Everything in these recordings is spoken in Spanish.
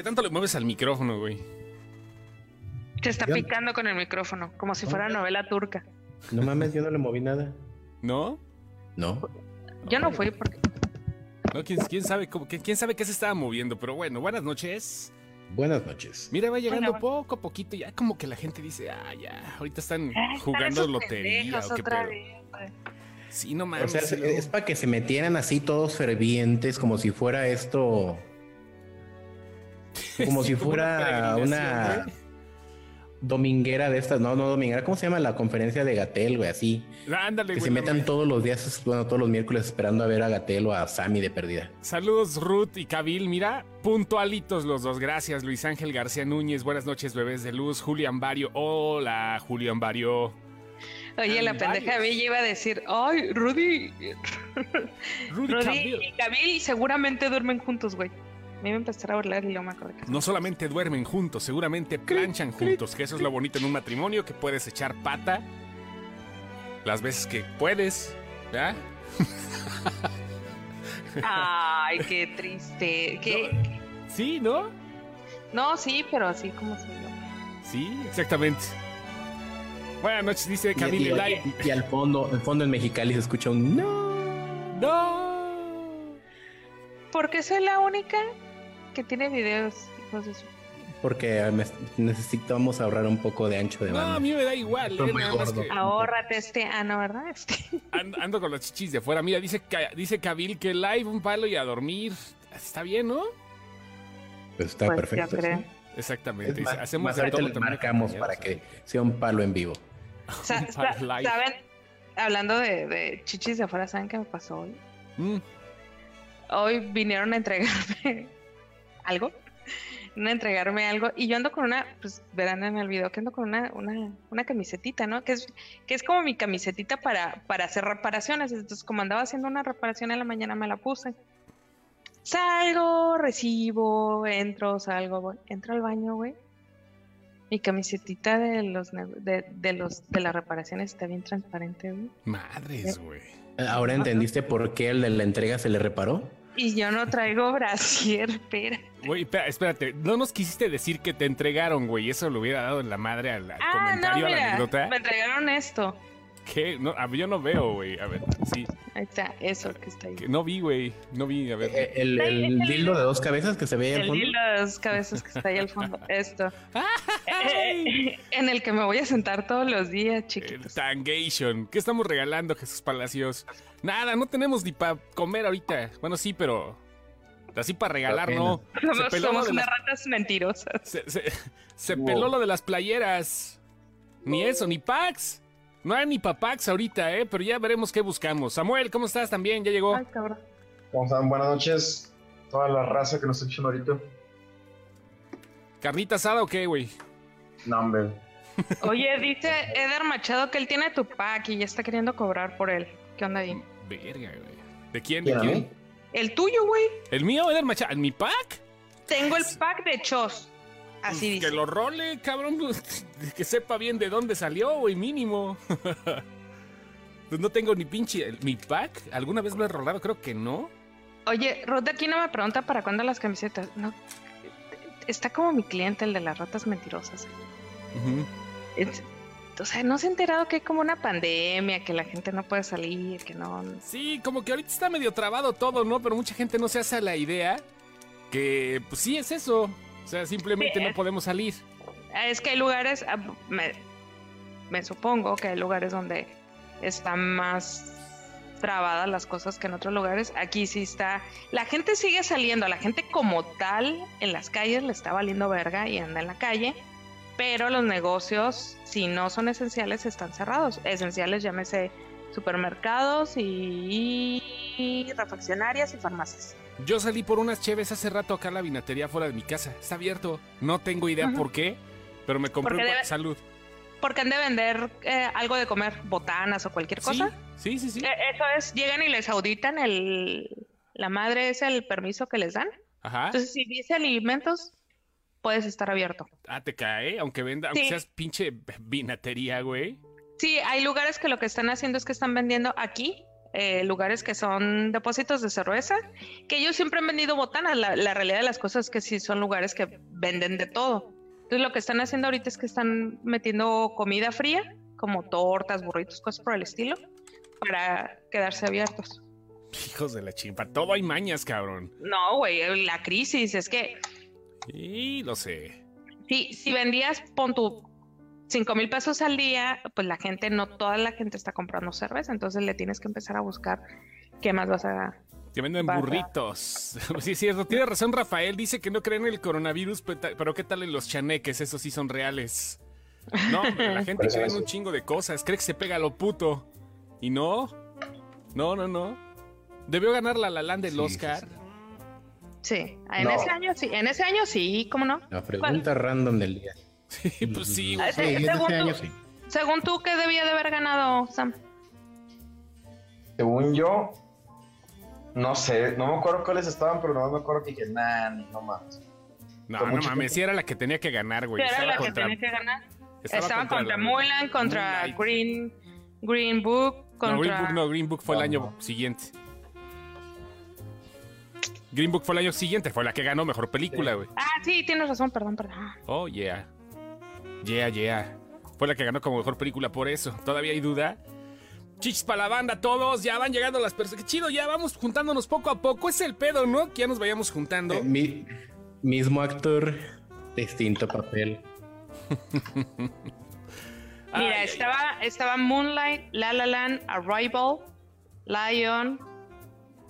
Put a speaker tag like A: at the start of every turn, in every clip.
A: ¿Qué tanto le mueves al micrófono, güey?
B: Se está picando con el micrófono, como si fuera novela turca.
C: No mames, yo no le moví nada.
A: ¿No?
C: No.
B: Yo no fui porque
A: ¿No? ¿Quién, quién sabe cómo, quién sabe qué se estaba moviendo? Pero bueno, buenas noches.
C: Buenas noches.
A: Mira, va llegando
B: Bueno.
A: poco a poquito, ya como que la gente dice, ah, ya, ahorita están jugando
B: están
A: lotería o qué
B: otra
A: pedo.
B: vez.
A: Sí, no
C: O
A: mames.
C: sea,
A: sí,
C: es, para que se metieran así todos fervientes, como si fuera esto. Como si
A: Sí, como una
C: fuera una
A: güey.
C: dominguera de estas. No, no dominguera. ¿Cómo se llama la conferencia de Gatel, güey? Así.
A: Ándale,
C: Que
A: güey.
C: se metan todos los días, bueno, todos los miércoles esperando a ver a Gatel o a Sammy de perdida.
A: Saludos Ruth y Kabil, mira, puntualitos los dos, gracias Luis Ángel García Núñez, buenas noches bebés de luz, Julián Bario, hola Julián Bario,
B: Oye, la pendeja. Bella iba a decir, ay, Rudy,
A: Rudy
B: Rudy y Kabil seguramente duermen juntos, güey. Me iba a empezar a burlar y no me acuerdo.
A: No solamente duermen juntos, seguramente planchan juntos, que eso es lo bonito en un matrimonio, que puedes echar pata las veces que puedes, ¿ya?
B: Ay, qué triste. ¿Qué?
A: Sí, ¿no?
B: No, sí, pero así como se llama.
A: Sí, exactamente. Buenas noches, dice
C: Y,
A: Kabil
C: y- y- y al fondo, al fondo en Mexicali se escucha un no.
A: No.
B: Porque soy la única que tiene videos, hijos de su...
C: Porque necesitamos ahorrar un poco de ancho de
A: No, a
C: banda.
A: mí me da igual, eh,
C: muy
A: nada más
C: gordo.
A: que-
B: Ahórrate este... Ah, no, ¿verdad? Este...
A: Ando, ando con los chichis de fuera. Mira, dice, dice Kabil que live, un palo y a dormir. Está bien, ¿no?
C: Pues está
B: Pues,
C: perfecto.
B: yo creo.
C: sí.
A: Exactamente.
C: Es
A: dice,
C: más,
A: hacemos
C: más ahorita marcamos para que sea un palo en vivo.
B: ¿Saben? Hablando de, de chichis de afuera, ¿saben qué me pasó hoy?
A: Mm,
B: Hoy vinieron a entregarme algo. A entregarme algo. Y yo ando con una, pues verán en el video que ando con una, una, una camisetita, ¿no? Que es, que es como mi camisetita para, para hacer reparaciones. Entonces, como andaba haciendo una reparación en la mañana, me la puse. Salgo, recibo, entro, salgo, voy. Entro al baño, güey. Mi camisetita de los de, de los de las reparaciones está bien transparente, güey.
A: madres, güey.
C: Ahora entendiste por qué el de la entrega se le reparó.
B: Y yo no traigo brasier, espera.
A: Güey, espera- espérate. No nos quisiste decir que te entregaron, güey. Eso le hubiera dado en la madre al, al
B: Ah, no,
A: comentario, a la anécdota.
B: me entregaron esto.
A: ¿Qué? No, yo no veo, güey. A ver, sí.
B: Ahí está, eso que está ahí.
A: No vi, güey. No vi, a ver.
C: Eh, El, el dildo de dos cabezas que se ve ahí al
B: El
C: fondo.
B: hilo de dos cabezas que está ahí al fondo. Esto.
A: ¡Ay!
B: en el que me voy a sentar todos los días,
A: El
B: chiquitos.
A: Tangation. ¿Qué estamos regalando, Jesús Palacios? Nada, no tenemos ni para comer ahorita. Bueno, sí, pero así para regalar, no. Se
B: Somos, somos
A: de
B: unas
A: las,
B: ratas mentirosas.
A: se, se- se
C: Wow.
A: peló lo de las playeras. Ni eso, ni packs. No hay ni papax ahorita, ¿eh? Pero ya veremos qué buscamos. Samuel, ¿cómo estás también? ¿Ya llegó?
B: Ay, cabrón.
D: ¿Cómo están? Buenas noches. Toda la raza que nos está escuchando ahorita.
A: ¿Carnita asada o qué, güey?
D: No, hombre.
B: Oye, dice Eder Machado que él tiene tu pack y ya está queriendo cobrar por él. ¿Qué onda ahí?
A: Verga, güey. ¿De quién? ¿De
D: ¿Quién?
B: El tuyo, güey.
A: ¿El mío, Eder Machado? ¿Mi pack?
B: Tengo el pack de Chos. Así
A: Pues
B: dice.
A: Que lo role, cabrón. Que sepa bien de dónde salió, güey, mínimo. Pues no tengo ni pinche. ¿Mi pack? ¿Alguna vez lo he rolado? Creo que no.
B: Oye, Ruth de aquí no me pregunta para cuándo las camisetas. No. Está como mi cliente, el de las ratas mentirosas. Es- o sea, no se ha enterado que hay como una pandemia, que la gente no puede salir, que no.
A: Sí, como que ahorita está medio trabado todo, ¿no? Pero mucha gente no se hace a la idea que, pues sí, es eso. O sea, simplemente
B: Sí,
A: no podemos salir.
B: Es que hay lugares, ah, me, me supongo que hay lugares donde están más trabadas las cosas que en otros lugares. Aquí sí está. La gente sigue saliendo, la gente como tal en las calles le está valiendo verga y anda en la calle. Pero los negocios, si no son esenciales, están cerrados. Esenciales, llámese supermercados y, y refaccionarias y farmacias.
A: Yo salí por unas cheves hace rato acá a la vinatería fuera de mi casa. Está abierto. No tengo idea por qué, pero me compré
B: Porque
A: un
B: debe-
A: salud.
B: Porque han de vender eh, algo de comer, botanas o cualquier cosa.
A: Sí, sí, sí. sí.
B: Eh, Eso es, llegan y les auditan el, la madre es el permiso que les dan.
A: Ajá.
B: Entonces, si dice alimentos, puedes estar abierto.
A: Ah, te cae, aunque venda, aunque
B: Sí.
A: seas pinche vinatería, güey.
B: Sí, hay lugares que lo que están haciendo es que están vendiendo aquí, eh, lugares que son depósitos de cerveza, que ellos siempre han vendido botanas. La, la realidad de las cosas es que sí son lugares que venden de todo. Entonces lo que están haciendo ahorita es que están metiendo comida fría, como tortas, burritos, cosas por el estilo, para quedarse abiertos.
A: Hijos de la chimpa, todo hay mañas, cabrón.
B: No, güey, la crisis es que
A: Y lo sé.
B: si, si vendías, pon tu 5 mil pesos al día, pues la gente, no toda la gente está comprando cerveza, entonces le tienes que empezar a buscar qué más vas a...
A: Que venden burritos. Sí, es cierto. Tiene razón Rafael. Dice que no creen en el coronavirus, pe- pero ¿qué tal en los chaneques? Esos sí son reales. No, la gente cree en un chingo de cosas. Cree que se pega a lo puto. Y no. No, no, no. Debió ganar la La Land del
C: Sí, sí,
A: Oscar.
B: Sí, en
D: No.
B: ese año sí, en ese año sí, ¿cómo no?
C: La pregunta random del día.
A: Sí, pues sí, güey.
C: Sí, en
B: según tú-
C: año sí.
B: Según tú, ¿qué debía de haber ganado, Sam?
D: Según yo, no sé, no me acuerdo cuáles estaban, pero no me acuerdo que dije, nah, ni no más.
A: No,
D: Con
A: no mames,
D: tiempo.
A: sí era la que tenía que ganar, güey.
B: ¿Qué era
A: Estaba
B: la que
A: contra-
B: tenía que ganar?
A: estaba
B: Estaban contra,
A: la-
B: Mulan, contra
A: Moonlight.
B: Green, Green Book, contra...
A: No, Green Book no, Green Book fue el año
D: no.
A: siguiente. Green Book fue el año siguiente, fue la que ganó mejor película,
D: Sí.
A: güey.
B: Ah, sí, tienes razón, perdón, perdón.
A: Oh, yeah. Yeah, yeah. Fue la que ganó como mejor película por eso. ¿Todavía hay duda? Chichis para la banda, todos. Ya van llegando las personas. Qué chido, ya vamos juntándonos poco a poco. Es el pedo, ¿no? Que ya nos vayamos juntando.
C: Eh, mi- mismo actor, distinto papel.
B: Mira,
A: ay,
B: estaba, estaba Moonlight, La La Land, Arrival, Lion,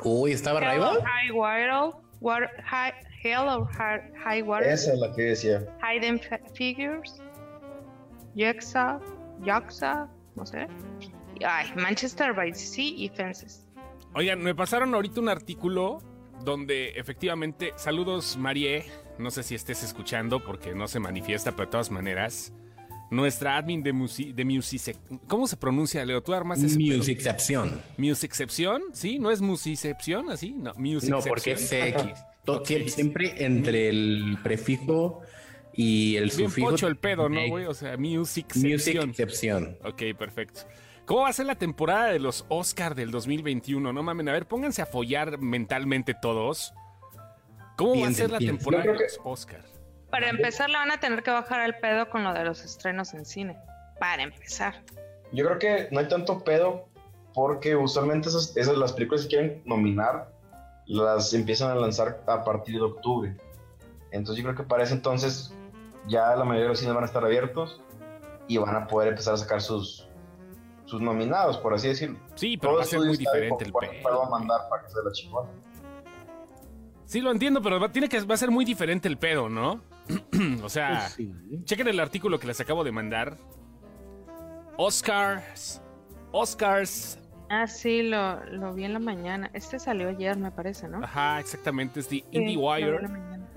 C: Uy, ¿estaba Rival?
B: High Water, Water- High, Hell or High, High Water,
D: Esa es la que decía.
B: Hidden Fi- Figures, Jaxa, Jaxa, no sé. Ay, Manchester by the Sea y Fences.
A: Oigan, me pasaron ahorita un artículo donde efectivamente, saludos Marie, no sé si estés escuchando porque no se manifiesta, pero de todas maneras, nuestra admin de, musi de Music, ¿cómo se pronuncia, Leo? Tú armas ese.
C: Musiccepción.
A: Musiccepción, ¿sí? ¿No es Musicepción así? No, Musiccepción.
C: No, porque es CX. To-
A: Ok.
C: sie- Siempre entre el prefijo y el
A: Bien
C: sufijo.
A: pocho el pedo, ¿no, güey? O sea, Musiccepción.
C: Musiccepción.
A: Ok, perfecto. ¿Cómo va a ser la temporada de los Oscar del 2021? No mamen, a ver, pónganse a follar mentalmente todos. ¿Cómo va a ser la temporada de los Oscar?
B: Para empezar, le van a tener que bajar el pedo con lo de los estrenos en cine. Para empezar.
D: Yo creo que no hay tanto pedo porque usualmente esas, esas las películas que quieren nominar las empiezan a lanzar a partir de octubre. Entonces yo creo que para ese entonces ya la mayoría de los cines van a estar abiertos y van a poder empezar a sacar sus, sus nominados, por así decirlo.
A: Sí, pero va a ser muy diferente el pedo.
D: puedo mandar para que sea la chingona.
A: Sí, lo entiendo, pero va, tiene que, va a ser muy diferente el pedo, ¿no? o sea,
C: Pues sí.
A: chequen el artículo que les acabo de mandar. Oscars. Oscars.
B: Ah, sí, lo, lo vi en la mañana. Este salió ayer, me parece, ¿no?
A: Ajá, exactamente, es The
B: Sí, la mañana.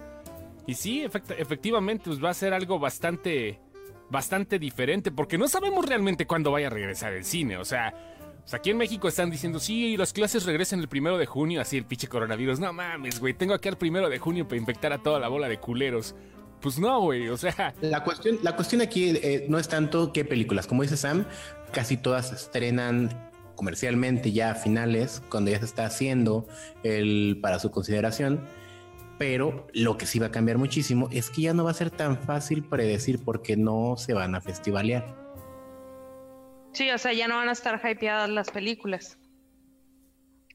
A: Y sí, efect- efectivamente, pues va a ser algo bastante, bastante diferente, porque no sabemos realmente cuándo vaya a regresar el cine. O sea, o sea, aquí en México están diciendo, sí, las clases regresan el primero de junio, así el pinche coronavirus. No mames, güey, tengo aquí al primero de junio para infectar a toda la bola de culeros. Pues no, güey, o sea,
C: La cuestión, la cuestión aquí eh, no es tanto qué películas. Como dice Sam, casi todas se estrenan comercialmente ya a finales, cuando ya se está haciendo el para su consideración. Pero lo que sí va a cambiar muchísimo es que ya no va a ser tan fácil predecir porque no se van a festivalear.
B: Sí, o sea, ya no van a estar hypeadas las películas.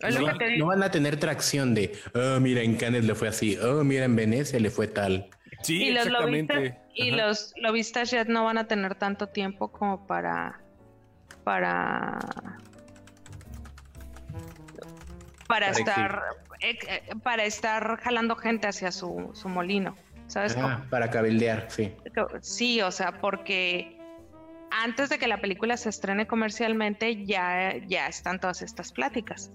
B: Es lo
C: No,
B: que te
C: no van a tener tracción de, oh, mira, en Cannes le fue así, oh, mira, en Venecia le fue tal.
A: Sí,
B: y los
A: exactamente.
B: lobistas, y
A: Ajá.
B: los lobistas ya no van a tener tanto tiempo como para para para
C: Para
B: estar eh, para estar jalando gente hacia su, su molino, ¿sabes?
C: Ah, para cabildear, sí.
B: Sí, o sea, porque antes de que la película se estrene comercialmente ya ya están todas estas pláticas.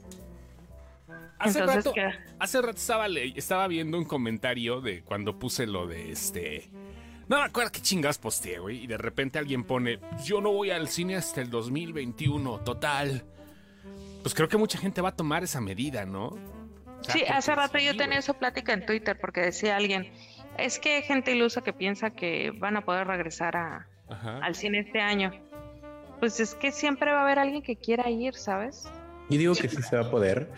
A: Hace
B: Entonces,
A: rato,
B: ¿qué?
A: hace rato estaba, estaba viendo un comentario de cuando puse lo de este. No me acuerdo qué chingas posteé, güey. Y de repente alguien pone: Yo no voy al cine hasta el 2021, total. Pues creo que mucha gente va a tomar esa medida, ¿no? O sea,
B: Sí, hace rato
A: sí,
B: yo tenía esa plática en Twitter porque decía alguien, es que hay gente ilusa que piensa que van a poder regresar a, al cine este año. Pues es que siempre va a haber alguien que quiera ir, ¿sabes?
C: Yo digo que sí se va a poder,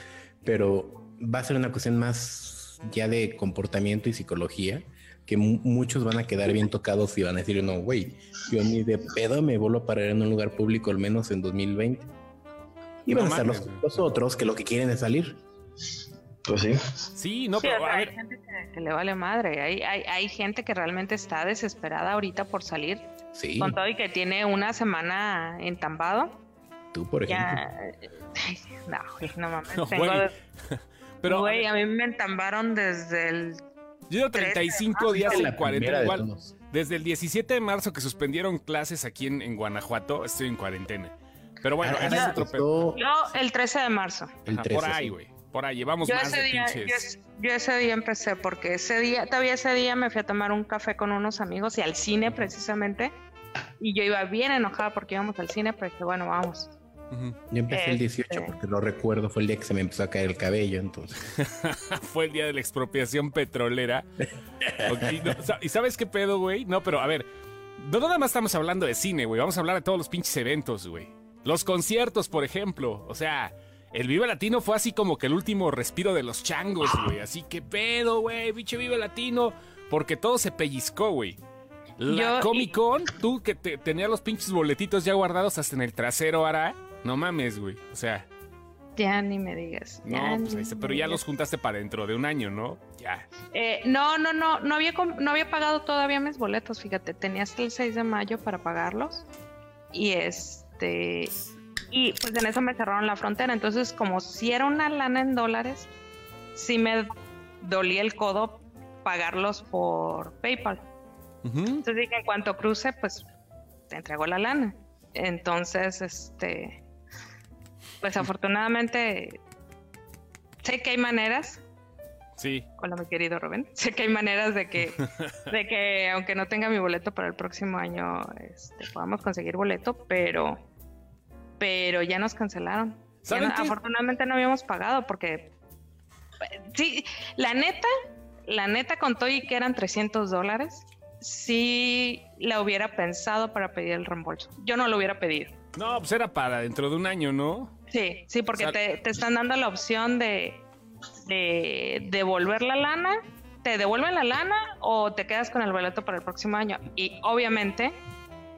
C: pero va a ser una cuestión más ya de comportamiento y psicología, que muchos van a quedar bien tocados y van a decir, no, güey, yo ni de pedo me vuelvo a parar en un lugar público al menos en 2020. Y van a estar los, otros que lo que quieren es salir.
D: Pues sí.
A: Sí, no, pero
B: hay gente que, le vale madre. Hay, hay, hay, gente que realmente está desesperada ahorita por salir. Sí. Con todo y que tiene una semana entambado.
C: Tú, por ejemplo.
B: no, no mames. No, pero, güey, a mí me entambaron desde el.
A: Yo 35 días en cuarentena. Igual, desde el 17 de marzo que suspendieron clases aquí en, en Guanajuato, estoy en cuarentena. Pero bueno, ah, ese es otro
B: pedo. Yo el 13 de marzo.
A: El 13, por ahí, güey. Por ahí, llevamos más de pinches.
B: Yo, ese día empecé porque ese día, todavía ese día me fui a tomar un café con unos amigos y al cine precisamente. Y yo iba bien enojada porque íbamos al cine, pero dije, bueno, vamos.
C: Yo empecé el 18 este porque lo recuerdo, fue el día que se me empezó a caer el cabello, entonces.
A: fue el día de la expropiación petrolera. ¿Y sabes qué pedo, güey? No, pero a ver, no nada más estamos hablando de cine, güey, vamos a hablar de todos los pinches eventos, güey. Los conciertos, por ejemplo, o sea, el Vive Latino fue así como que el último respiro de los changos, güey. Así que pedo, güey, biche Vive Latino. Porque todo se pellizcó, güey. La Comic Con, tú que te, tenías los pinches boletitos ya guardados hasta en el trasero, ahora. No mames, güey. O sea.
B: Ya ni me digas.
A: No, pues pero ya los juntaste para dentro de un año, ¿no? Ya.
B: Eh, no, no, no. No había, no había pagado todavía mis boletos, fíjate. Tenía hasta el 6 de mayo para pagarlos. Y este y pues en eso me cerraron la frontera. Entonces, como si era una lana en dólares, sí me dolía el codo pagarlos por PayPal. Entonces dije, en cuanto cruce, pues te entrego la lana. Entonces, este, pues afortunadamente, sé que hay maneras.
A: Sí.
B: Hola, mi querido Rubén. Sé que hay maneras de que, de que aunque no tenga mi boleto para el próximo año, este, podamos conseguir boleto, pero pero ya nos cancelaron. afortunadamente no habíamos pagado porque sí, la neta, la neta contó y que eran 300 dólares. Si la hubiera pensado para pedir el reembolso. Yo no lo hubiera pedido.
A: No, pues era para dentro de un año, ¿no?
B: Sí, sí, porque te, te, están dando la opción de, de devolver la lana, te devuelven la lana o te quedas con el boleto para el próximo año. Y obviamente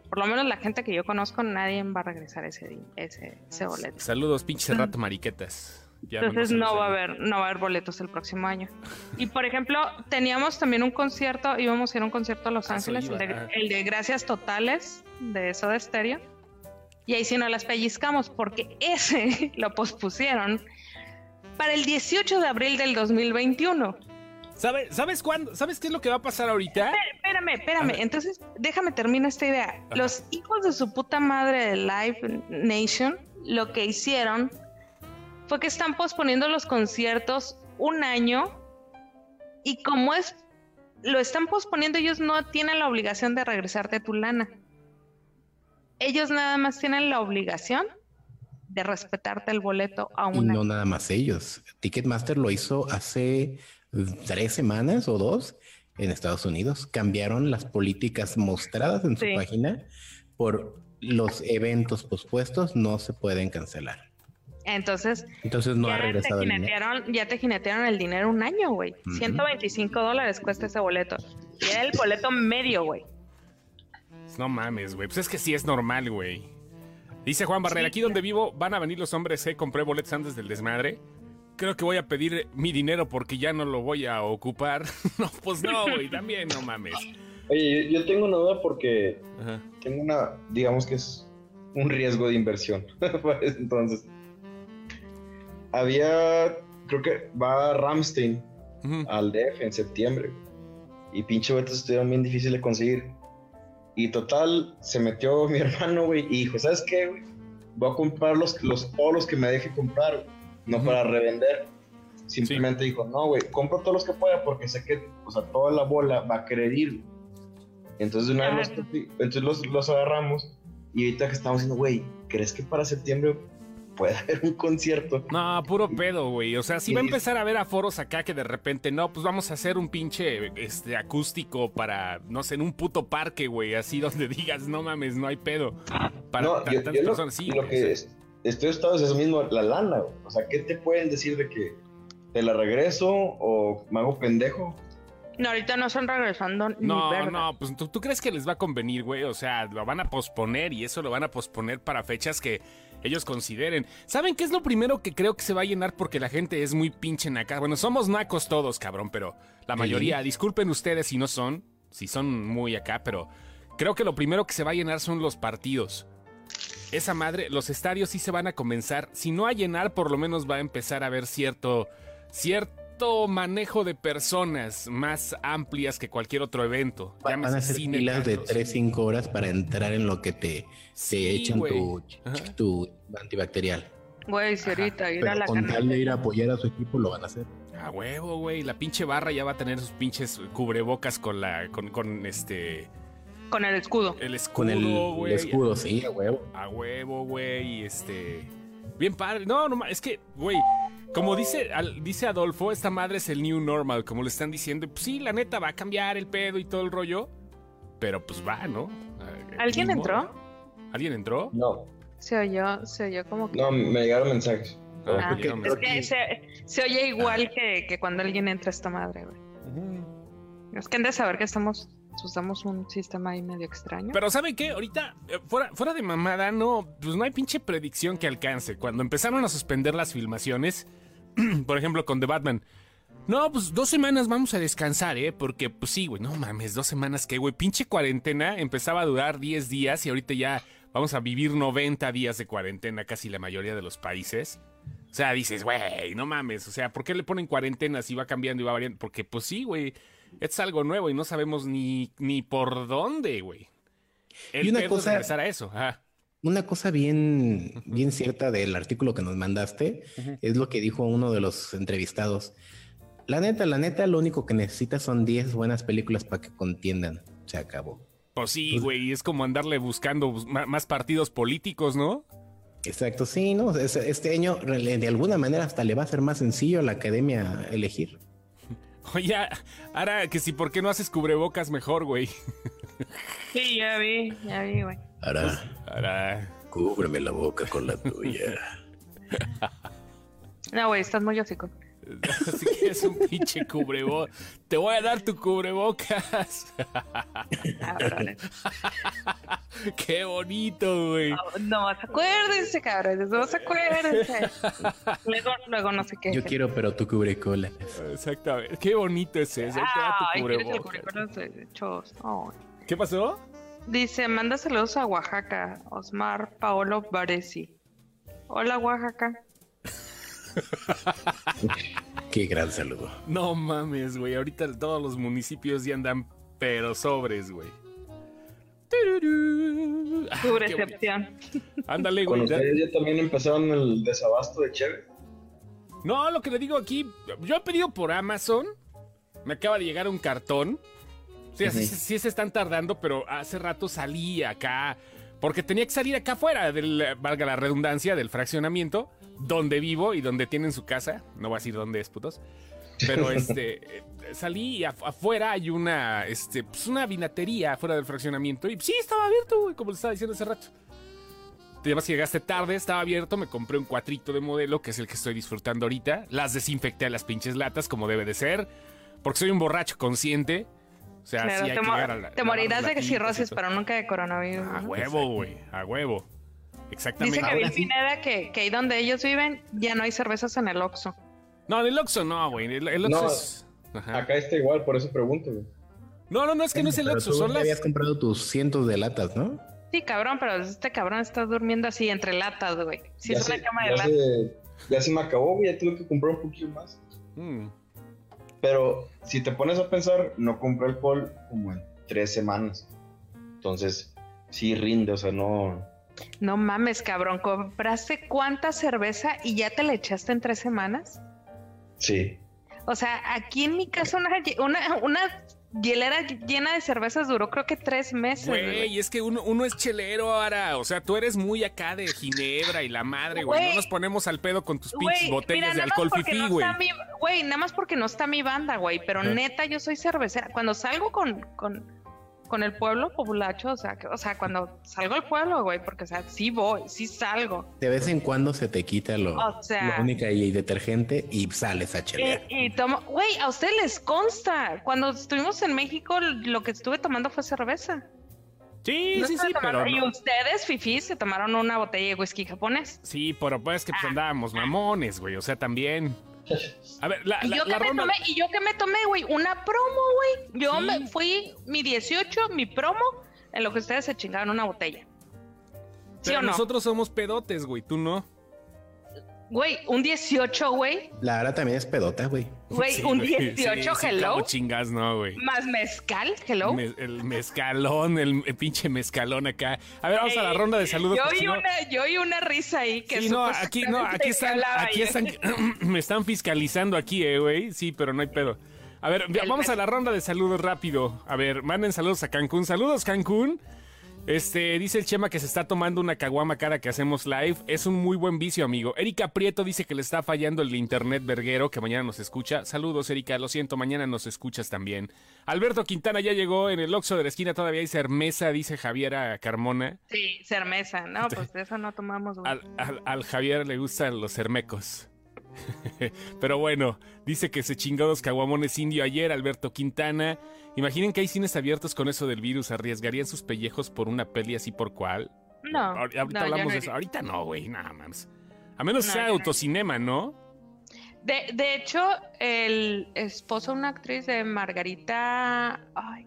B: por lo menos la gente que yo conozco, nadie va a regresar ese, ese, ese boleto.
A: Saludos, pinches mm. rato mariquetas.
B: Entonces no va a haber, no va a haber boletos el próximo año. Y por ejemplo, teníamos también un concierto, íbamos a ir a un concierto a Los Ángeles, el de, Gracias Totales de Soda Stereo. Y ahí sí nos las pellizcamos porque ese lo pospusieron para el 18 de abril del 2021.
A: ¿Sabes cuándo? ¿Sabes qué es lo que va a pasar ahorita?
B: Espérame, espérame. Entonces, déjame terminar esta idea. Los hijos de su puta madre de Live Nation lo que hicieron fue que están posponiendo los conciertos un año y como es lo están posponiendo, ellos no tienen la obligación de regresarte tu lana. Ellos nada más tienen la obligación de respetarte el boleto a un
C: y no nada más ellos. Ticketmaster lo hizo hace tres semanas o dos en Estados Unidos. Cambiaron las políticas mostradas en su página por los eventos pospuestos no se pueden cancelar.
B: Entonces,
C: Entonces no ha regresado
B: el dinero. Ya te jinetearon el dinero un año, güey. 125 dólares cuesta ese boleto. Y era el boleto medio, güey.
A: No mames, güey. Pues es que sí es normal, güey. Dice Juan Barrera, aquí donde vivo van a venir los hombres que compré boletos antes del desmadre creo que voy a pedir mi dinero porque ya no lo voy a ocupar. no, pues no, güey, también no mames.
D: Oye, yo tengo una duda porque tengo una, digamos que es un riesgo de inversión. Entonces, había, creo que va Ramstein al DF en septiembre y pinche boletos estuvieron bien difíciles de conseguir. Y total, se metió mi hermano, güey, y dijo, ¿sabes qué, güey? Voy a comprar los, los, todos los que me deje comprar, no para revender. Simplemente dijo, no, güey, compro todos los que pueda porque sé que, o sea, toda la bola va a querer ir. Entonces, una vez los, entonces los, los agarramos y ahorita que estamos diciendo, güey, ¿crees que para septiembre puede haber un concierto.
A: No, puro pedo, güey. O sea, si va a empezar a haber aforos acá que de repente, no, pues vamos a hacer un pinche este, acústico para, no sé, en un puto parque, güey, así donde digas, no mames, no hay pedo.
D: Para no, tantas personas, sí. Lo que estoy estado es eso mismo, la lana, güey. O sea, ¿qué te pueden decir de que te la regreso o me hago pendejo?
B: No, ahorita no están regresando
A: No, no, pues ¿tú, tú crees que les va a convenir, güey. O sea, lo van a posponer y eso lo van a posponer para fechas que ellos consideren. ¿Saben qué es lo primero que creo que se va a llenar porque la gente es muy pinche naca? Bueno, somos nacos todos, cabrón, pero la mayoría, disculpen ustedes si no son, si son muy acá, pero creo que lo primero que se va a llenar son los partidos. Esa madre, los estadios sí se van a comenzar, si no a llenar, por lo menos va a empezar a haber cierto, cierto manejo de personas más amplias que cualquier otro evento.
C: Van a ser
A: cine,
C: filas de
A: teatros.
C: 3-5 horas para entrar en lo que te, te
A: Sí,
C: echan
A: güey.
C: tu, tu antibacterial.
B: Güey, si ahorita ir a la
C: con tal de ir a apoyar a su equipo lo van a hacer.
A: A huevo, güey. La pinche barra ya va a tener sus pinches cubrebocas con la. con, con este.
B: Con el escudo.
A: El escudo,
C: Con el, escudo, sí, a huevo.
A: A huevo, güey. Este. Bien padre. No, no, es que, güey. Como dice, al- dice Adolfo, esta madre es el new normal, como le están diciendo. Pues sí, la neta va a cambiar el pedo y todo el rollo. Pero pues va, ¿no? Ah,
B: ¿Alguien entró?
A: ¿Alguien entró?
D: No,
B: Se oyó, se oyó como que.
D: no, me llegaron mensajes.
A: Ah,
B: Ah,
A: porque-
B: es que se, se oye igual que, que cuando alguien entra a esta madre, güey. Es que han de saber que estamos, usamos un sistema ahí medio extraño.
A: Pero ¿saben qué? Ahorita, eh, fuera, fuera de mamada, no, pues no hay pinche predicción que alcance. Cuando empezaron a suspender las filmaciones, por ejemplo, con The Batman. No, pues dos semanas vamos a descansar, ¿eh? Porque, pues sí, güey, no mames, dos semanas que, güey, pinche cuarentena empezaba a durar 10 días y ahorita ya vamos a vivir 90 días de cuarentena, casi la mayoría de los países. O sea, dices, güey, no mames, o sea, ¿por qué le ponen cuarentena si va cambiando y va variando? Porque, pues sí, güey, es algo nuevo y no sabemos ni, ni por dónde, güey. El
C: Y una cosa-
A: regresar a eso, ajá.
C: Una cosa bien, bien cierta del artículo que nos mandaste es lo que dijo uno de los entrevistados. La neta, la neta, lo único que necesitas son 10 buenas películas para que contiendan. Se acabó.
A: Pues sí, güey, es como andarle buscando más partidos políticos, ¿no?
C: Exacto, sí, ¿no? Es- Este año, de alguna manera, hasta le va a ser más sencillo a la academia elegir.
A: Oye, ahora que sí, ¿por qué no haces cubrebocas mejor, güey?
B: Sí, ya vi, ya vi, güey.
C: Ahora,
A: Ahora,
C: cúbreme la boca con la tuya.
B: No, güey, estás muy hocico.
A: así que es un pinche cubrebocas. Te voy a dar tu cubrebocas.
B: Cabrones.
A: qué bonito, güey.
B: No, no acuérdense, cabrones, no acuérdense. Luego, luego no sé qué.
C: Yo quiero, pero tú cubre cola.
A: Exactamente. Qué bonito es eso.
B: Ay.
A: ¿Qué pasó?
B: Dice, manda saludos a Oaxaca, Osmar Paolo Varesi. Hola, Oaxaca.
C: Qué gran saludo.
A: No mames, güey. Ahorita todos los municipios ya andan pero sobres, güey. Ah,
B: Tu
A: qué
B: recepción.
A: Ándale,
D: Con
A: güey.
D: ustedes ya también empezaron el desabasto de Cheve.
A: No, lo que le digo aquí, yo he pedido por Amazon. Me acaba de llegar un cartón. Sí, así-
D: Ujú.
A: sí se están tardando, pero hace rato salí acá. Porque tenía que salir acá afuera, del, valga la redundancia, del fraccionamiento, donde vivo y donde tienen su casa. No voy a decir dónde es, putos. Pero este, salí y af- afuera hay una, este, pues una vinatería afuera del fraccionamiento. Y sí, estaba abierto, güey, como le estaba diciendo hace rato. Además, que llegaste tarde, estaba abierto, me compré un cuatrito de modelo, que es el que estoy disfrutando ahorita. Las desinfecté a las pinches latas, como debe de ser. Porque soy un borracho consciente. O sea,
B: Claro,
A: sí hay
B: te,
A: que a la-
B: te morirás de cirrosis, pero nunca de coronavirus.
A: A
B: ¿no?
A: huevo, güey, a huevo. Exactamente.
B: Dice
C: sí.
B: Pineda que, que ahí donde ellos viven ya no hay cervezas en el Oxxo.
A: No, en el Oxxo no, güey. El, el Oxxo
D: No.
A: es... Ajá.
D: Acá está igual, por eso pregunto, güey.
A: No, no, no, es que no es el Oxxo, son las...
C: habías comprado tus cientos de latas, ¿no?
B: Sí, cabrón, pero este cabrón está durmiendo así entre latas, güey. Sí,
D: ya
B: es una
D: se,
B: cama de latas.
D: se, ya se me acabó, güey. Ya tuve que comprar un poquito más.
A: Mm.
D: Pero si te pones a pensar, no compré alcohol como en tres semanas. Entonces, sí rinde, o sea, no.
B: No mames, cabrón. ¿Compraste cuánta cerveza y ya te la echaste en tres semanas?
D: Sí.
B: O sea, aquí en mi casa una, una, una hielera llena de cervezas duró creo que tres meses. güey.
A: Güey, es que uno, uno es chelero ahora. O sea, tú eres muy acá de Ginebra y la madre, güey.
B: Güey.
A: No nos ponemos al pedo con tus pinches
B: Güey,
A: botellas
B: mira,
A: de alcohol
B: porque
A: fifí,
B: no
A: güey.
B: está mi- Güey, nada más porque no está mi banda, güey. Pero neta, yo soy cervecera. Cuando salgo con, con, con el pueblo populacho, o sea, que, o sea, cuando salgo al pueblo, güey, porque, o sea, sí voy, sí salgo.
C: De vez en cuando se te quita lo,
B: O sea-
C: lo única y detergente y sales a
B: Y,
C: chelear.
B: y tomo, güey, a ustedes les consta. Cuando estuvimos en México, lo que estuve tomando fue cerveza.
A: Sí,
B: No
A: sí, sí,
B: tomando-
A: pero
B: Y
A: no-
B: ustedes, fifís, se tomaron una botella de whisky japonés.
A: Sí, pero pues que pues,
B: Ah.
A: andábamos mamones, güey. O sea, también. A ver, la,
B: ¿Y
A: la-
B: yo,
A: la ronda.
B: tomé, y yo que me tomé, güey, una promo, güey. Yo
A: Sí.
B: me fui mi 18, mi promo, en lo que ustedes se chingaron una botella. ¿Sí
A: Pero
B: o no?
A: nosotros somos pedotes, güey. Tú no.
B: Güey, un 18, güey.
C: La Ara también es pedota, güey.
B: Güey,
A: Sí,
B: un
A: güey,
B: 18,
A: sí, sí,
B: hello.
A: como chingas, no, güey.
B: Más mezcal, hello.
A: Me- el mezcalón, el, el pinche mezcalón acá. A ver, vamos a la ronda de saludos.
B: Yo oí,
A: si no-
B: una, yo oí una risa ahí que
A: Sí, no, aquí, no, aquí están, aquí están, me están fiscalizando aquí, eh, güey. Sí, pero no hay pedo. A ver,
B: El
A: vamos a la ronda de saludos rápido. A ver, manden saludos a Cancún. Saludos, Cancún. Este, dice el Chema que se está tomando una caguama cada que hacemos live. Es un muy buen vicio, amigo. Erika Prieto dice que le está fallando el internet verguero, que mañana nos escucha. Saludos, Erika. Lo siento, mañana nos escuchas también. Alberto Quintana ya llegó en el Oxxo de la esquina. Todavía hay cermesa, dice Javiera Carmona.
B: Sí, cerveza. No, pues de eso no tomamos.
A: Al, al- al Javier le gustan los hermecos. Pero bueno, dice que se chingó dos caguamones indio ayer, Alberto Quintana. Imaginen que hay cines abiertos con eso del virus. ¿Arriesgarían sus pellejos por una peli así por cuál?
B: No,
A: Ahor- Ahorita
B: no,
A: hablamos
B: no
A: de eso. Ahorita no, güey, nada más. A menos
B: No,
A: sea autocinema, ¿no?
B: De, de hecho, el esposo de una actriz de Margarita. Ay,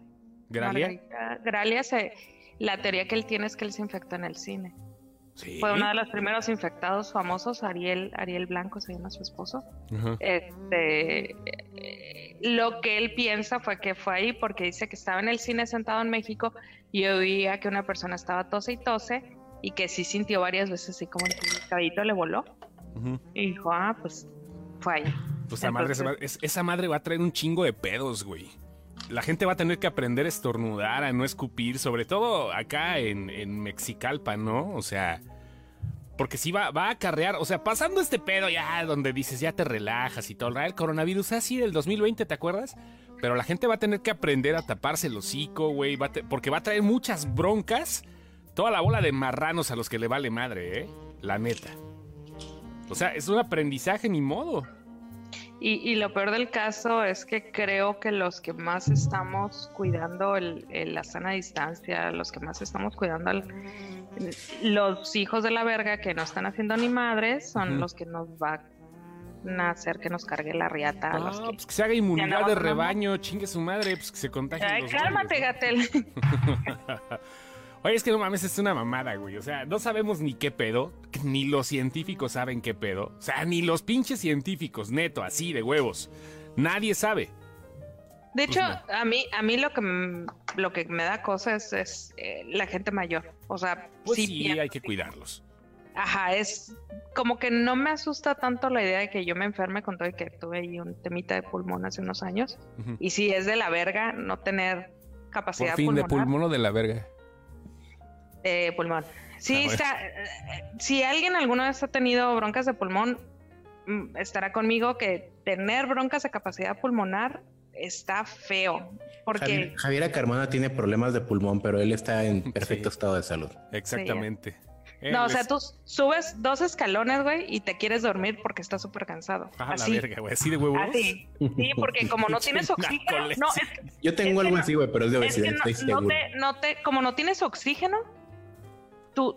A: Gralia.
B: Margarita Gralia, se, la teoría que él tiene es que él se infectó en el cine.
A: Sí.
B: Fue uno de los primeros infectados famosos, Ariel, Ariel Blanco se llama su esposo.
A: Ajá.
B: Este, lo que él piensa fue que fue ahí porque dice que estaba en el cine sentado en México y oía que una persona estaba tose y tose y que sí sintió varias veces así como el cabellito le voló y dijo, ah, pues fue ahí.
A: Pues esa madre, se va- es- esa madre va a traer un chingo de pedos, güey. La gente va a tener que aprender a estornudar, a no escupir, sobre todo acá en, en Mexicalpa, ¿no? O sea, porque sí va, va a acarrear, o sea, pasando este pedo ya donde dices, ya te relajas y todo, el coronavirus así del 2020, ¿te acuerdas? Pero la gente va a tener que aprender a taparse el hocico, güey, porque va a traer muchas broncas, toda la bola de marranos a los que le vale madre, ¿eh? La neta. O sea, es un aprendizaje ni modo.
B: Y, y lo peor del caso es que creo que los que más estamos cuidando el- el- la sana distancia, los que más estamos cuidando al- los hijos de la verga que no están haciendo ni madres, son los que nos va a hacer que nos cargue la riata. a los que-
A: pues que se haga inmunidad de rebaño, chingue su madre, pues que se contagien
B: Ay,
A: los
B: cálmate, Gatel.
A: Oye, es que no mames, es una mamada, güey. O sea, no sabemos ni qué pedo, ni los científicos saben qué pedo. O sea, ni los pinches científicos, neto, así de huevos. Nadie sabe.
B: De
A: Pues
B: hecho,
A: no.
B: a mí, a mí lo que lo que me da cosa es, es, eh, la gente mayor. O sea,
A: Pues
B: sí,
A: sí, hay que cuidarlos.
B: Ajá, es como que no me asusta tanto la idea de que yo me enferme con todo y que tuve ahí un temita de pulmón hace unos años. Y si es de la verga no tener capacidad pulmonar.
A: pulmón o de la verga.
B: de pulmón. Sí,
A: Ah,
B: está, si alguien alguna vez ha tenido broncas de pulmón, mm, estará conmigo que tener broncas de capacidad pulmonar está feo. Porque
C: Javier, Javiera Carmona tiene problemas de pulmón, pero él está en perfecto
A: Sí.
C: estado de salud.
A: Exactamente.
B: No, o sea, tú subes dos escalones, güey, y te quieres dormir porque estás súper cansado.
A: Ah, la
B: así,
A: verga, güey. Así de huevos.
B: así. Sí, porque como no tienes oxígeno, no, es,
C: Yo tengo
B: Es
C: algo
B: no-
C: así, güey, pero es de
B: es
C: obesidad,
B: que no,
C: estoy
B: no
C: seguro.
B: te, no te, como no tienes oxígeno, tú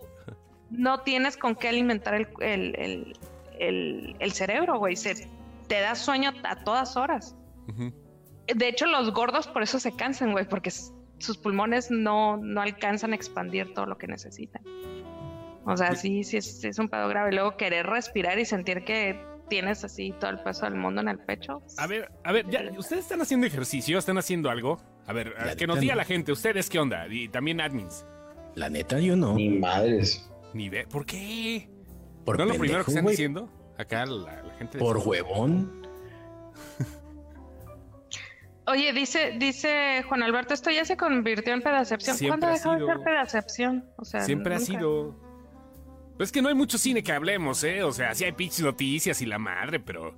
B: no tienes con qué alimentar el, el, el, el- el cerebro, güey. Se, te da sueño a todas horas. De hecho, los gordos por eso se cansan, güey, porque sus pulmones no, no alcanzan a expandir todo lo que necesitan. O sea, sí, sí es, sí es un pedo grave. Luego querer respirar y sentir que tienes así todo el peso del mundo en el pecho.
A: A ver, a ver, ya, ¿ustedes están haciendo ejercicio? ¿Están haciendo algo? A ver,
C: La
A: que nos diga
C: no.
A: la gente, ¿ustedes qué onda? Y también admins.
C: La neta, yo no.
D: Ni madres.
A: Ni ve. ¿Por qué?
C: Por
A: ¿No es lo primero que están
C: güey.
A: diciendo? Acá la, la gente.
C: Por huevón.
B: Oye, dice, dice Juan Alberto, esto ya se convirtió en pedacepción.
A: Siempre
B: ¿Cuándo
A: ha
B: dejó de ser pedacepción? O sea,
A: Siempre ha sido. Pues es que no hay mucho cine que hablemos, ¿eh? O sea, sí hay pinches noticias y la madre, pero.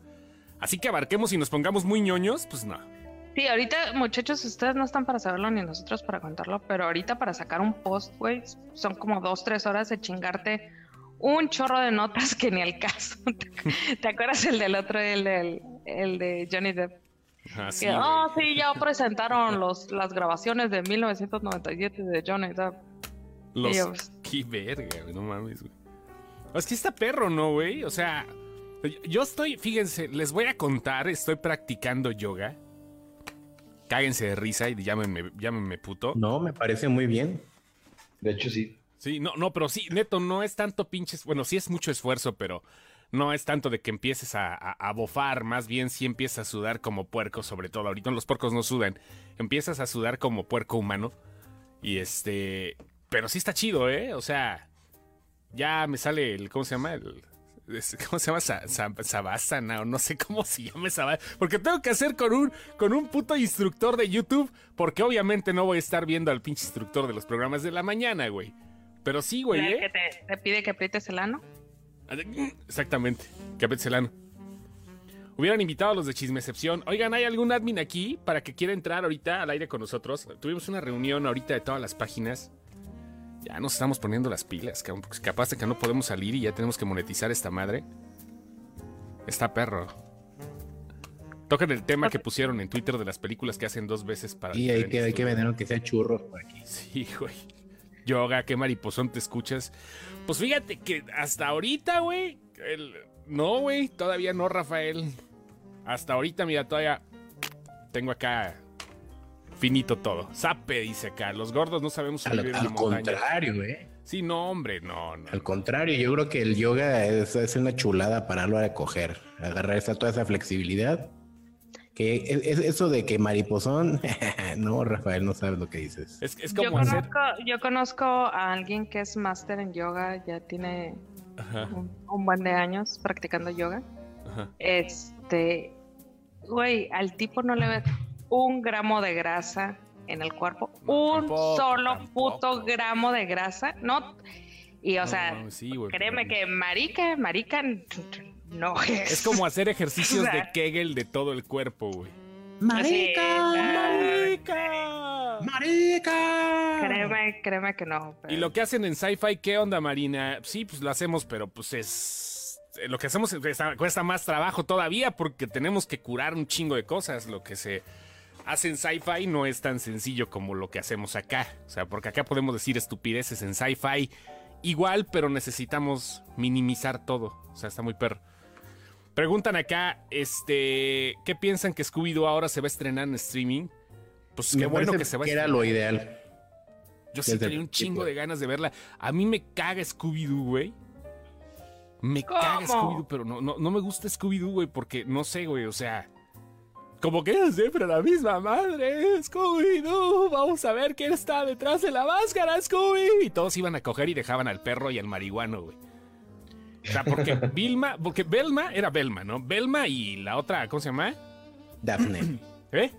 A: Así que abarquemos y nos pongamos muy ñoños, pues no.
B: Sí, ahorita, muchachos, ustedes no están para saberlo ni nosotros para contarlo, pero ahorita para sacar un post, güey, son como dos, tres horas de chingarte un chorro de notas que ni al caso. ¿Te acuerdas el del otro, el, del, el de Johnny Depp?
A: Ah, sí,
B: oh, sí, ya presentaron los, las grabaciones de 1997 de Johnny Depp.
A: Los...
B: Y yo, pues,
A: Qué verga, güey, no mames, güey. Es que está perro, ¿no, güey? O sea, yo estoy, fíjense, les voy a contar, estoy practicando yoga. Cáguense de risa y llámenme, llámenme puto.
C: No, me parece muy bien.
D: De hecho, sí.
A: Sí, no, no, pero sí, neto, no es tanto pinches. Bueno, sí es mucho esfuerzo, pero no es tanto de que empieces a, a, a bofar, más bien sí empiezas a sudar como puerco, sobre todo. Ahorita los puercos no sudan. Empiezas a sudar como puerco humano. Y este. Pero sí está chido, ¿eh? O sea, ya me sale el. ¿Cómo se llama? El. ¿Cómo se llama? Sa- sa- Savasana o no sé cómo se llama esa Porque tengo que hacer con un, con un puto instructor de YouTube. Porque obviamente no voy a estar viendo al pinche instructor de los programas de la mañana, güey. Pero sí, güey, ¿eh?
B: que te, te pide que aprietes el ano.
A: Exactamente. Capetzelano. Hubieran invitado a los de Chismecepción. Oigan, ¿hay algún admin aquí para que quiera entrar ahorita al aire con nosotros? Tuvimos una reunión ahorita de todas las páginas. Ya nos estamos poniendo las pilas, cabrón, porque capaz de que no podemos salir y ya tenemos que monetizar esta madre. Está perro. Tocan el tema que pusieron en Twitter de las películas que hacen dos veces para.
C: Y hay que, hay que vender aunque sea churros por aquí.
A: Sí, güey. Yoga, qué mariposón te escuchas. Pues fíjate que hasta ahorita, güey. No, güey, todavía no, Rafael. Hasta ahorita, mira, todavía tengo acá finito todo. Sape, dice acá. Los gordos no sabemos
C: Al,
A: en
C: al
A: la montaña.
C: contrario, ¿eh?
A: Sí, no, hombre, no, no.
C: Al contrario, yo creo que el yoga es, es una chulada para lo de coger. Agarrar esa, toda esa flexibilidad. Que es, es eso de que mariposón. no, Rafael, no sabes lo que dices.
A: Es, es
B: Yo
A: como hacer.
B: conozco, yo conozco a alguien que es máster en yoga, ya tiene un, un buen de años practicando yoga.
A: ajá.
B: Este, güey, al tipo no le ve un gramo de grasa en el cuerpo,
A: No,
B: un
A: tampoco,
B: solo
A: tampoco.
B: puto gramo de grasa, no. Y o
A: No,
B: sea,
A: no, sí, güey,
B: créeme
A: pero-
B: que marica, marica, no es.
A: Es como hacer ejercicios
B: O sea-
A: de Kegel de todo el cuerpo, güey.
B: Así,
A: ¡Marica!
C: ¡Marica!
B: Créeme, créeme que no. pero-
A: Y lo que hacen en Sci-Fi, ¿qué onda, Marina? Sí, pues lo hacemos, pero pues es... eh, Lo que hacemos cuesta, cuesta más trabajo todavía porque tenemos que curar un chingo de cosas. Lo que se hace en Sci-Fi no es tan sencillo como lo que hacemos acá. O sea, porque acá podemos decir estupideces en Sci-Fi igual, pero necesitamos minimizar todo. O sea, está muy perro. Preguntan acá, este, ¿qué piensan que Scooby-Doo ahora se va a estrenar en streaming? Pues qué
C: Me
A: bueno que se va a
C: que era
A: estrenar.
C: lo ideal.
A: Yo sí tenía un chingo de ganas de verla. A mí me caga Scooby-Doo, güey. Me caga. Scooby-Doo, pero no, no, no me gusta Scooby-Doo, güey, porque no sé, güey, o sea. Como que es siempre la misma madre, Scooby-Doo. Vamos a ver quién está detrás de la máscara, Scooby. Y todos iban a coger y dejaban al perro y al marihuano, güey. O sea, porque Vilma, porque Belma era Belma, ¿no? Belma y la otra, ¿cómo se llama?
C: Daphne.
A: ¿Eh?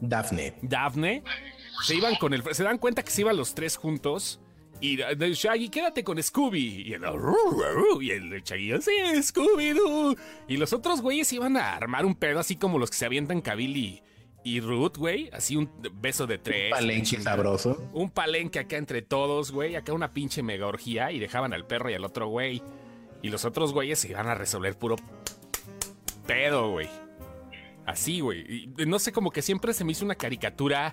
C: Daphne.
A: Daphne, se iban con el. Se dan cuenta que se iban los tres juntos. Y de Shaggy, quédate con Scooby. Y el, y el Shaggy, sí, Scooby-Doo. Y los otros güeyes iban a armar un pedo así como los que se avientan Kabil y, y Ruth, güey. Así un beso de tres.
C: Palenque sabroso.
A: Un palenque acá entre todos, güey. Acá una pinche mega orgía. Y dejaban al perro y al otro güey. Y los otros güeyes se iban a resolver puro pedo, güey. Así, güey. Y no sé, como que siempre se me hizo una caricatura.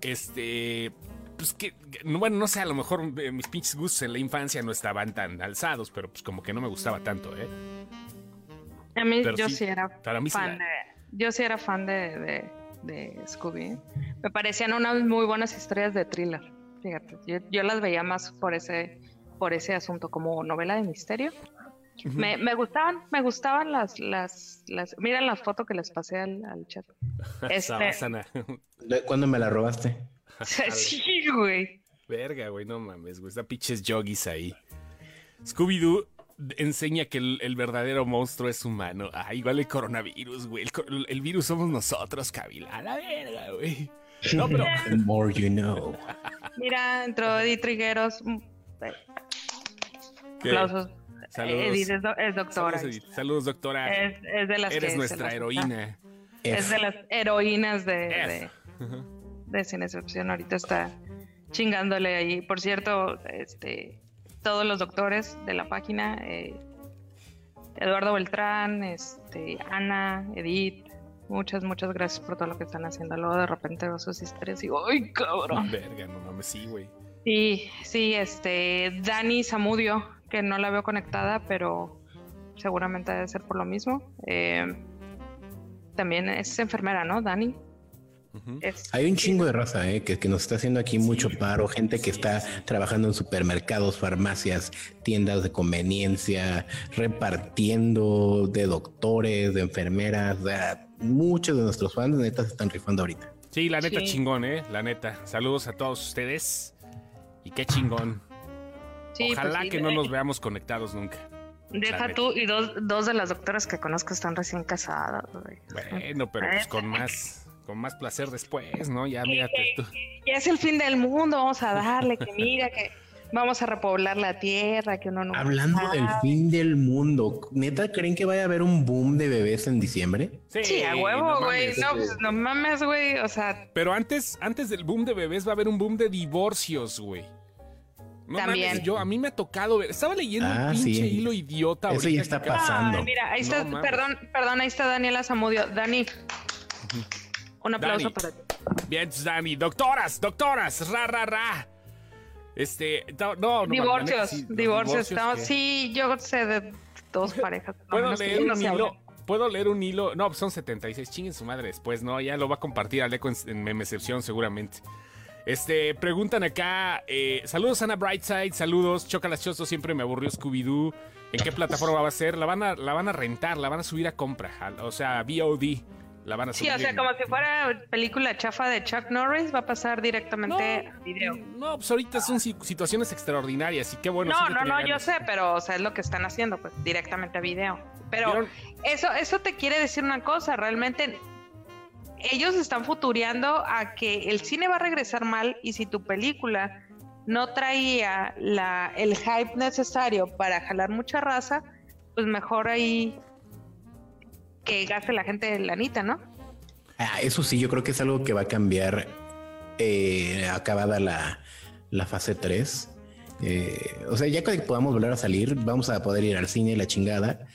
A: Este. Pues que. Bueno, no sé, a lo mejor eh, mis pinches gustos en la infancia no estaban tan alzados, pero pues como que no me gustaba tanto, ¿eh?
B: A mí
A: Pero
B: yo
A: sí,
B: sí, era
A: para mí sí
B: fan de, yo sí era fan de, de, de Scooby. Me parecían unas muy buenas historias de thriller. Fíjate, yo, yo las veía más por ese, por ese asunto, como novela de misterio. Me, me gustaban, me gustaban las, las, las, miren la foto que les pasé al, al chat. Este,
A: Sabásana.
C: ¿De- ¿Cuándo me la robaste?
B: sí, güey.
A: Verga, güey, no mames, güey. Está pinches yogis ahí. Scooby-Doo enseña que el, el verdadero monstruo es humano. Ah, igual el coronavirus, güey. El, virus somos nosotros, Kabila. A la verga, güey. No, pero.
C: The more you know.
B: Mira, entró Edith Trigueros. Eh,
A: ¿Qué?
B: Aplausos.
A: Saludos.
B: Edith es, do- es doctora.
A: Saludos, Edith. Saludos, doctora.
B: Es, es de las
A: Eres
B: que
A: nuestra
B: las-
A: heroína.
B: Es de las heroínas de, de Sin Excepción. Ahorita está chingándole ahí. Por cierto, este, todos los doctores de la página, eh, Eduardo Beltrán, este, Ana, Edith, muchas, muchas gracias por todo lo que están haciendo. Luego de repente veo sus historias y digo, ¡ay, cabrón!
A: Verga, no mames, sí, güey.
B: Sí, sí, este, Dani Zamudio, que no la veo conectada, pero seguramente debe ser por lo mismo. Eh, también es enfermera, ¿no, Dani? Es-
C: Hay un chingo de raza eh, que, que nos está haciendo aquí mucho paro, gente que está trabajando en supermercados, farmacias, tiendas de conveniencia, repartiendo de doctores, de enfermeras. muchos de nuestros fans neta se están rifando ahorita.
A: Sí, la neta
B: Sí.
A: chingón, ¿eh? La neta. Saludos a todos ustedes. Y qué chingón.
B: Sí, pues
A: Ojalá
B: sí,
A: que no nos veamos conectados nunca.
B: Deja tú, y dos, dos de las doctoras que conozco están recién casadas. güey.
A: Bueno, pero pues con más, con más placer después, ¿no? Ya mírate tú.
B: Ya es el fin del mundo, vamos a darle, que mira, que vamos a repoblar la tierra, que uno no.
C: Hablando del fin del mundo, ¿neta creen que vaya a haber un boom de bebés en diciembre?
B: Sí, a
A: no
B: huevo, güey.
A: mames.
B: No, pues no mames, güey. O sea,
A: Pero antes, antes del boom de bebés va a haber un boom de divorcios, güey. No
B: También.
A: mames, yo a mí me ha tocado ver. Estaba leyendo
C: Ah,
A: un pinche
C: sí.
A: hilo idiota.
C: Eso ya está pasando.
B: Ay, mira, ahí está, perdón, perdón, ahí está Daniela Zamudio. Dani, un aplauso
A: Dani.
B: para ti.
A: Bien, Dani. Doctoras, doctoras, ra, ra, ra. Este, no, no,
B: divorcios, divorcios.
A: que-
B: sí, yo sé de dos parejas.
A: Puedo leer
B: no
A: un hilo. Puedo leer un hilo. No, pues son 76. Chinguen su madre después, ¿no? Ya lo va a compartir Aleco en, en Memecepción seguramente. Este, preguntan acá. eh, saludos, Ana Brightside. Saludos. Chocalachoso, siempre me aburrió Scooby-Doo. ¿En qué plataforma va a ser? La van a, la van a rentar, la van a subir a compra. O sea, VOD. La van a
B: Sí,
A: subir.
B: o sea, como si fuera película chafa de Chuck Norris, va a pasar directamente a video.
A: No, pues ahorita son si- situaciones extraordinarias y qué bueno.
B: no,
A: sí
B: no, no, yo sé, pero o sea, es lo que están haciendo, pues directamente a video. Pero
A: ¿Vieron?
B: eso, eso te quiere decir una cosa, realmente ellos están futureando a que el cine va a regresar mal y si tu película no traía la, el hype necesario para jalar mucha raza, pues mejor ahí que gaste la gente la lanita, ¿no?
C: Ah, eso sí, yo creo que es algo que va a cambiar eh, acabada la, la fase 3. Eh, o sea, ya que podamos volver a salir, vamos a poder ir al cine la chingada.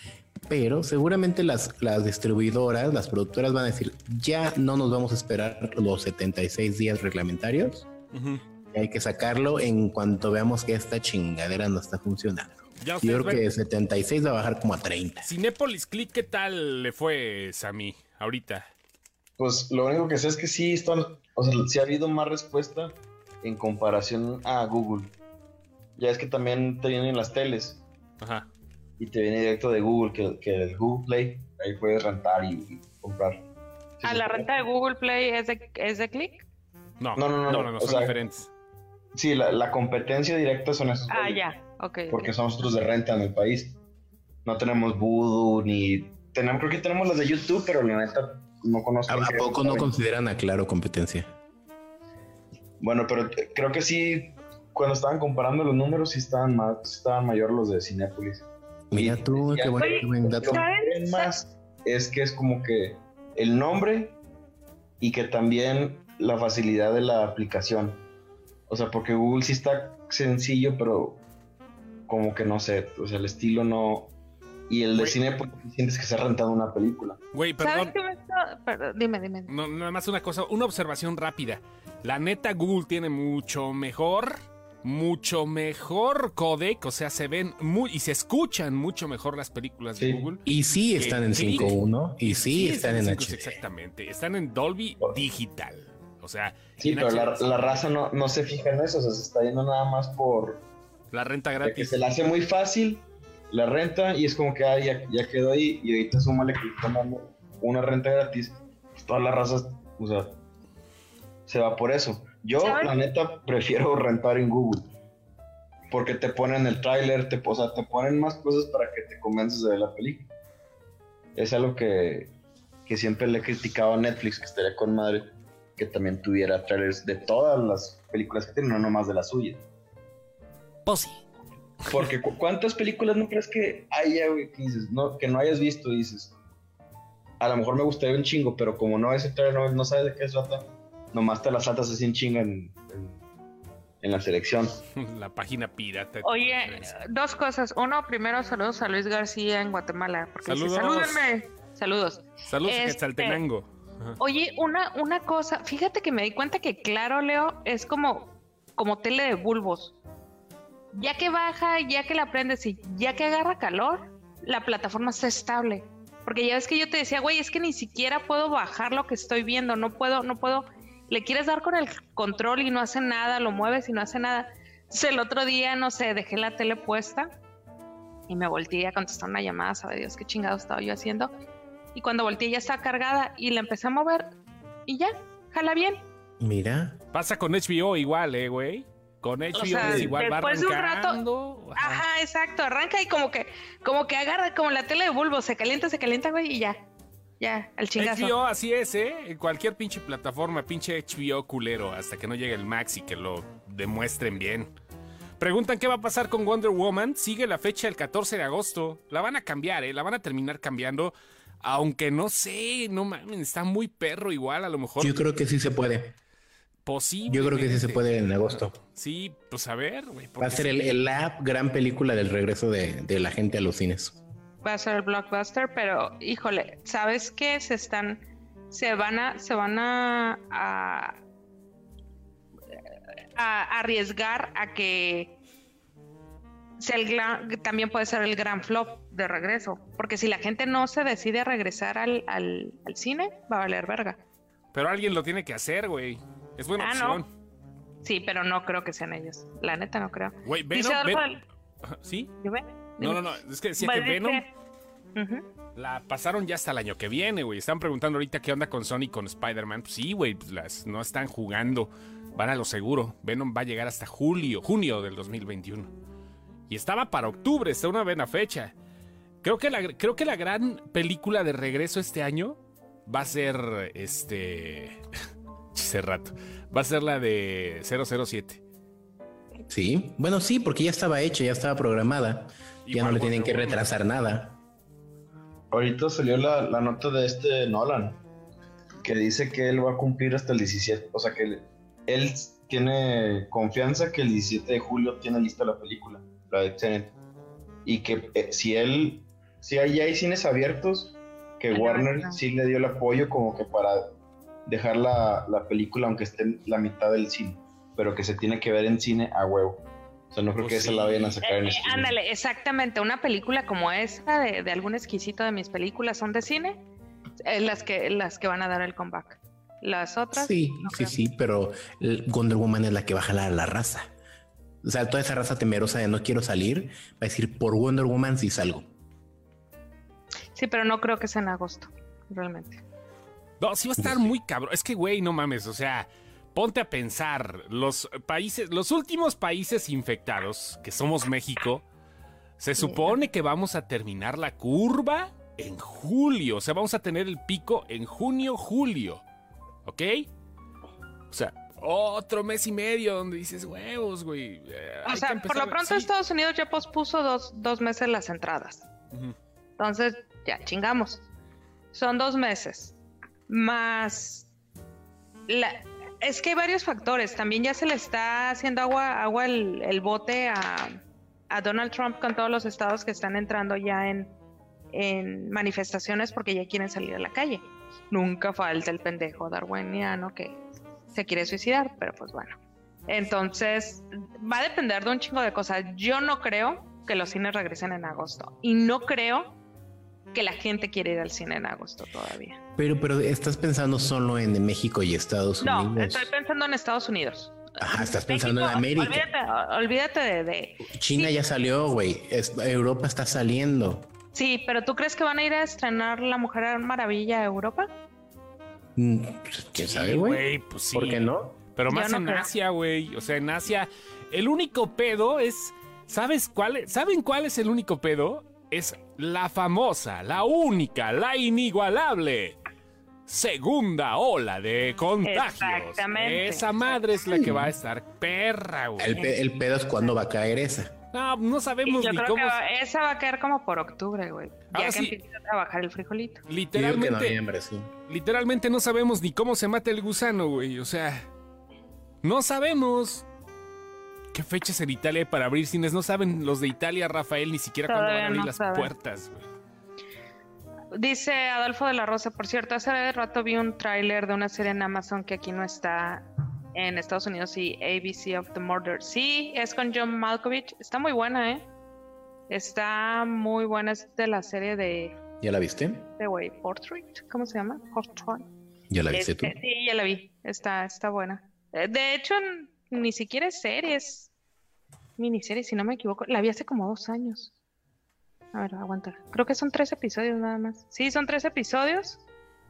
C: Pero seguramente las, las distribuidoras, las productoras van a decir, ya no nos vamos a esperar los 76 días reglamentarios. Hay que sacarlo en cuanto veamos que esta chingadera no está funcionando.
A: Ya
C: Yo creo
A: ven.
C: que 76 va a bajar como a 30.
A: Cinépolis Click, ¿qué tal le fue, Sammy, ahorita?
D: Pues lo único que sé es que sí están, o sea, sí ha habido más respuesta en comparación a Google. Ya es que también te vienen las teles
A: Ajá.
D: Y te viene directo de Google, que, que el Google Play, ahí puedes rentar y, y comprar. Sí,
B: ¿A
D: sí,
B: la renta de Google Play es de, es de click?
A: No,
D: No, no, no,
A: no,
D: no, o
A: son
D: sea,
A: diferentes.
D: Sí, la, la competencia directa son esos.
B: Ah, ya, ok.
D: Porque
B: ok.
D: son nosotros de renta en el país. No tenemos Voodoo ni... Tenemos, creo que tenemos las de YouTube, pero la neta no conozco.
C: ¿A, a poco no consideran a Claro competencia?
D: Bueno, pero t- creo que sí, cuando estaban comparando los números, sí estaban más, sí estaban mayor los de Cinépolis.
C: Mira
D: Y
C: tú,
D: decían
C: qué buen,
B: Oye,
C: qué buen dato.
D: Más es que es como que el nombre y que también la facilidad de la aplicación. O sea, porque Google sí está sencillo, pero como que no sé, o sea, el estilo no... Y el de
A: Güey.
D: Cinépolis sientes que se ha rentado una película.
A: Güey,
B: ¿Sabes
A: perdón.
B: qué me está- perdón, Dime, dime.
A: No, nada más una cosa, una observación rápida. La neta, Google tiene mucho mejor, mucho mejor codec, o sea, se ven muy y se escuchan mucho mejor las películas de
D: Sí.
A: Google.
C: Y sí están en
A: Click.
C: 5.1 y sí, están en HD.
A: Exactamente, están en Dolby Digital. O sea,
D: Sí, pero la, la raza no, no se fija en eso, o sea, se está yendo nada más por...
A: la renta
D: de que
A: gratis.
D: se la hace muy fácil, la renta, y es como que ah, ya, ya quedó ahí, y ahorita súmale que están dando una renta gratis, pues todas las razas, o sea, se va por eso. Yo, la neta, prefiero rentar en Google, porque te ponen el tráiler, te, o sea, te ponen más cosas para que te convences de ver la película. Es algo que, que siempre le he criticado a Netflix, que estaría con madre, que también tuviera trailers de todas las películas que tiene, no nomás de la suya.
A: Pues
D: Porque cu- ¿cuántas películas no crees que haya, güey, que dices, no, que no hayas visto, dices? a lo mejor me gustaría un chingo, pero como no, ese trailer no, no sabes de qué se trata, nomás te las saltas así en chinga en, en- en la selección.
A: La página pirata.
B: Oye, dos cosas. Uno, primero saludos a Luis García en Guatemala. Porque dice,
A: Saludos.
B: salúdenme. Saludos.
A: Saludos a
B: este-
A: Quetzaltenango. Ajá.
B: Oye, una, una cosa, fíjate que me di cuenta que Claro, Leo, es como, como tele de bulbos. Ya que baja, ya que la prendes y ya que agarra calor, la plataforma está estable. Porque ya ves que yo te decía, güey, es que ni siquiera puedo bajar lo que estoy viendo, no puedo, no puedo. Le quieres dar con el control y no hace nada, lo mueves y no hace nada. Entonces el otro día, no sé, dejé la tele puesta y me volteé a contestar una llamada, sabe Dios qué chingado estaba yo haciendo. Y cuando volteé ya estaba cargada y la empecé a mover y ya, jala bien.
C: Mira,
A: Pasa con HBO igual, eh, güey. Con HBO
B: sea,
A: es igual, va
B: después de un rato-
A: arrancando. Ajá.
B: Ajá, exacto, arranca y como que, como que agarra, como la tele de bulbo, se calienta, se calienta, güey, y ya, ya, al chingazo.
A: HBO así es, ¿eh? En cualquier pinche plataforma, pinche HBO culero, hasta que no llegue el Max y que lo demuestren bien. Preguntan qué va a pasar con Wonder Woman. Sigue la fecha el 14 de agosto. La van a cambiar, ¿eh? La van a terminar cambiando. Aunque no sé, no mames, está muy perro igual, a lo mejor
C: yo creo que sí se puede.
A: posible.
C: Yo creo que sí se puede en agosto.
A: Sí, pues a ver, güey.
C: Va a ser el, el- la gran película del regreso de, de la gente a los cines.
B: Va a ser el blockbuster, pero híjole, ¿sabes qué? Se están, se van a, se van a, a, a arriesgar a que sea el gran- también puede ser el gran flop de regreso, porque si la gente no se decide a regresar al, al, al cine, va a valer verga.
A: Pero alguien lo tiene que hacer, güey. Es buena
B: Ah, no.
A: opción.
B: Sí, pero no creo que sean ellos. La neta no creo.
A: Güey, Venom, Ven- ¿Sí? No, no, no. Es que decía que Venom la pasaron ya hasta el año que viene, güey. Están preguntando ahorita qué onda con Sony con Spider-Man. Pues sí, güey, pues las no están jugando. Van a lo seguro. Venom va a llegar hasta julio, junio del 2021. Y estaba para octubre, está una buena fecha. Creo que la, creo que la gran película de regreso este año va a ser este. Hace rato. Va a ser la de 007.
C: Sí, bueno, sí, porque ya estaba hecha, ya estaba programada. Ya no le tienen que retrasar nada.
D: Ahorita salió la, la nota de este Nolan, que dice que él va a cumplir hasta el 17. O sea que él, él tiene confianza que el 17 de julio tiene lista la película, la de Tenet. Y que eh, si él, si hay, ya hay cines abiertos, que Warner sí le dio el apoyo como que para dejar la, la película aunque esté en la mitad del cine, pero que se tiene que ver en cine a huevo. O sea, no creo
A: Pues
D: que esa la vayan a sacar en
B: Eh,
D: streaming.
B: ándale, exactamente. Una película como esta, de, de algún exquisito de mis películas, son de cine, eh, las, que, las que van a dar el comeback. Las otras.
C: Sí,
B: no
C: sí,
B: creo.
C: sí, pero Wonder Woman es la que va a jalar a la raza. O sea, toda esa raza temerosa de no quiero salir, va a decir por Wonder Woman sí salgo.
B: Sí, pero no creo que sea en agosto, realmente.
A: No, sí va a estar muy cabrón. Es que, güey, no mames, o sea, ponte a pensar, los países, los últimos países infectados, que somos México, se supone que vamos a terminar la curva en julio. O sea, vamos a tener el pico en junio, julio. ¿Ok? O sea, otro mes y medio donde dices huevos, güey. eh,
B: O sea, por lo pronto
A: sí.
B: Estados Unidos ya pospuso dos, dos meses las entradas. Entonces, ya chingamos. Son dos meses. Más. La... Es que hay varios factores. También ya se le está haciendo agua, agua el, bote a, a Donald Trump con todos los estados que están entrando ya en, en manifestaciones porque ya quieren salir a la calle. Nunca falta el pendejo darwiniano que se quiere suicidar, pero pues bueno. Entonces, va a depender de un chingo de cosas. Yo no creo que los cines regresen en agosto. Y no creo que la gente quiera ir al cine en agosto todavía.
C: Pero, pero estás pensando solo en México y Estados
B: No,
C: Unidos.
B: estoy pensando en Estados Unidos.
C: Ajá, estás pensando
B: México,
C: en América.
B: Olvídate, olvídate de, de-
C: China ya salió, güey. Es- Europa está saliendo.
B: Sí, pero ¿tú crees que van a ir a estrenar La Mujer Maravilla a Europa?
C: Mm, pues, ¿Quién sabe, güey?
A: Pues sí.
C: ¿Por qué no?
A: Pero más
B: no
A: en
B: creo.
A: Asia, güey. O sea, en Asia, el único pedo es. ¿Sabes cuál? es? ¿Saben cuál es el único pedo? Es la famosa, la única, la inigualable segunda ola de contagios.
B: Exactamente.
A: Esa madre es la que va a estar perra, güey.
C: El, pe- el pedo es cuándo va a caer esa.
A: No, no sabemos
B: yo
A: ni
B: creo
A: cómo.
B: que esa va a caer como por octubre, güey. Ya que
A: sí.
B: a trabajar el frijolito.
C: Sí.
A: literalmente no sabemos ni cómo se mata el gusano, güey. O sea, no sabemos. ¿Qué fechas en Italia hay para abrir cines? No saben los de Italia, Rafael, ni siquiera cuándo van a
B: Todavía
A: abrir
B: no
A: las
B: saben.
A: puertas, güey.
B: Dice Adolfo de la Rosa, por cierto, hace rato vi un tráiler de una serie en Amazon que aquí no está en Estados Unidos y ABC of the Murder. Sí, es con John Malkovich. Está muy buena, ¿eh? Está muy buena. Es de la serie de,
C: ¿Ya la viste?
B: de güey, Portrait. ¿Cómo se llama? Portrait.
C: ¿Ya la viste tú?
B: Este, sí, ya la vi. Está, está buena. Eh, De hecho, n- ni siquiera es serie, es miniserie, si no me equivoco. La vi hace como dos años. A ver, aguanta. Creo que son tres episodios nada más. Sí, son tres episodios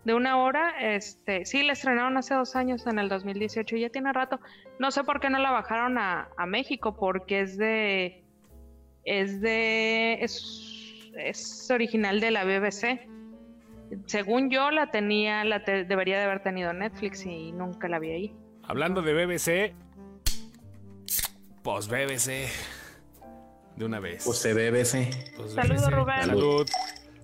B: de una hora. Este, sí, la estrenaron hace dos años, en el 2018, y ya tiene rato. No sé por qué no la bajaron a, México, porque es de. Es de. Es, es original de la BBC. Según yo la tenía, la debería de haber tenido Netflix y nunca la vi ahí.
A: Hablando de BBC, pues BBC. De una vez.
C: Pues se BBC.
A: Pues
B: Saludos,
A: BBC.
B: Rubén.
A: Salud.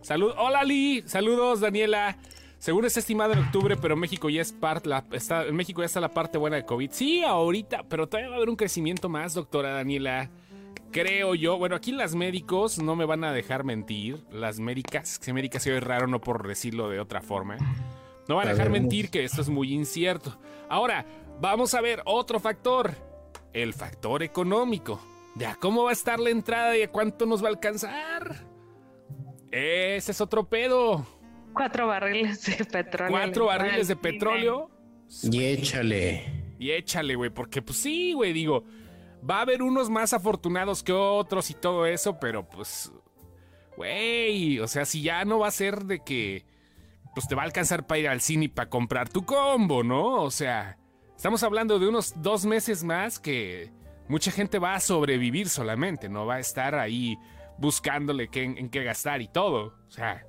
A: Salud. Hola, Lee. Saludos, Daniela. Según está estimado en octubre, pero México ya es parte, la, está, en México ya está la parte buena de COVID. Sí, ahorita, pero todavía va a haber un crecimiento más, doctora Daniela. Creo yo. Bueno, aquí las médicos no me van a dejar mentir. Las médicas, que médicas se oye raro, no por decirlo de otra forma. No van a dejar mentir que esto es muy incierto. Ahora, vamos a ver otro factor. El factor económico. De a cómo va a estar la entrada y a cuánto nos va a alcanzar. Ese es otro pedo.
B: Cuatro barriles de petróleo.
A: Cuatro
B: le
A: barriles de petróleo.
C: Y échale.
A: Y échale, güey, porque pues sí, güey, digo, va a haber unos más afortunados que otros y todo eso, pero pues, güey, o sea, si ya no va a ser de que, pues te va a alcanzar para ir al cine y para comprar tu combo, ¿no? O sea, estamos hablando de unos dos meses más que mucha gente va a sobrevivir solamente, no va a estar ahí buscándole en qué gastar y todo, o sea...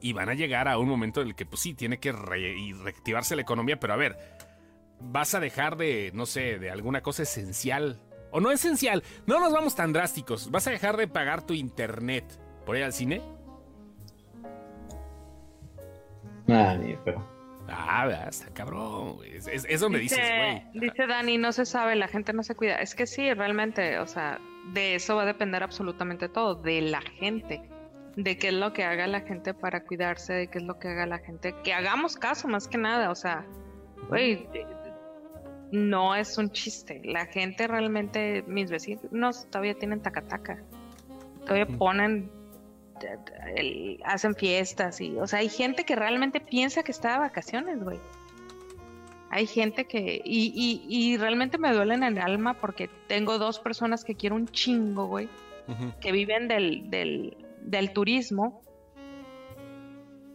A: Y van a llegar a un momento en el que, pues sí, tiene que reactivarse la economía, pero a ver, vas a dejar de, no sé, de alguna cosa esencial. O no esencial, no nos vamos tan drásticos. ¿Vas a dejar de pagar tu internet por ir al cine?
D: Ah, ni pero.
A: Ah, está cabrón, güey. Es, es- es donde
B: Dice,
A: dices, güey.
B: dice Dani, no se sabe, la gente no se cuida. Es que sí, realmente, o sea, de eso va a depender absolutamente todo, de la gente, de qué es lo que haga la gente para cuidarse, de qué es lo que haga la gente, que hagamos caso más que nada, o sea, güey, no es un chiste. La gente realmente, mis vecinos todavía tienen tacataca, todavía
A: Ujú.
B: ponen el- hacen fiestas y, o sea, hay gente que realmente piensa que está de vacaciones, güey. Hay gente que, y, y, y realmente me duele en el alma porque tengo dos personas que quiero un chingo, güey, que viven del, del, del turismo.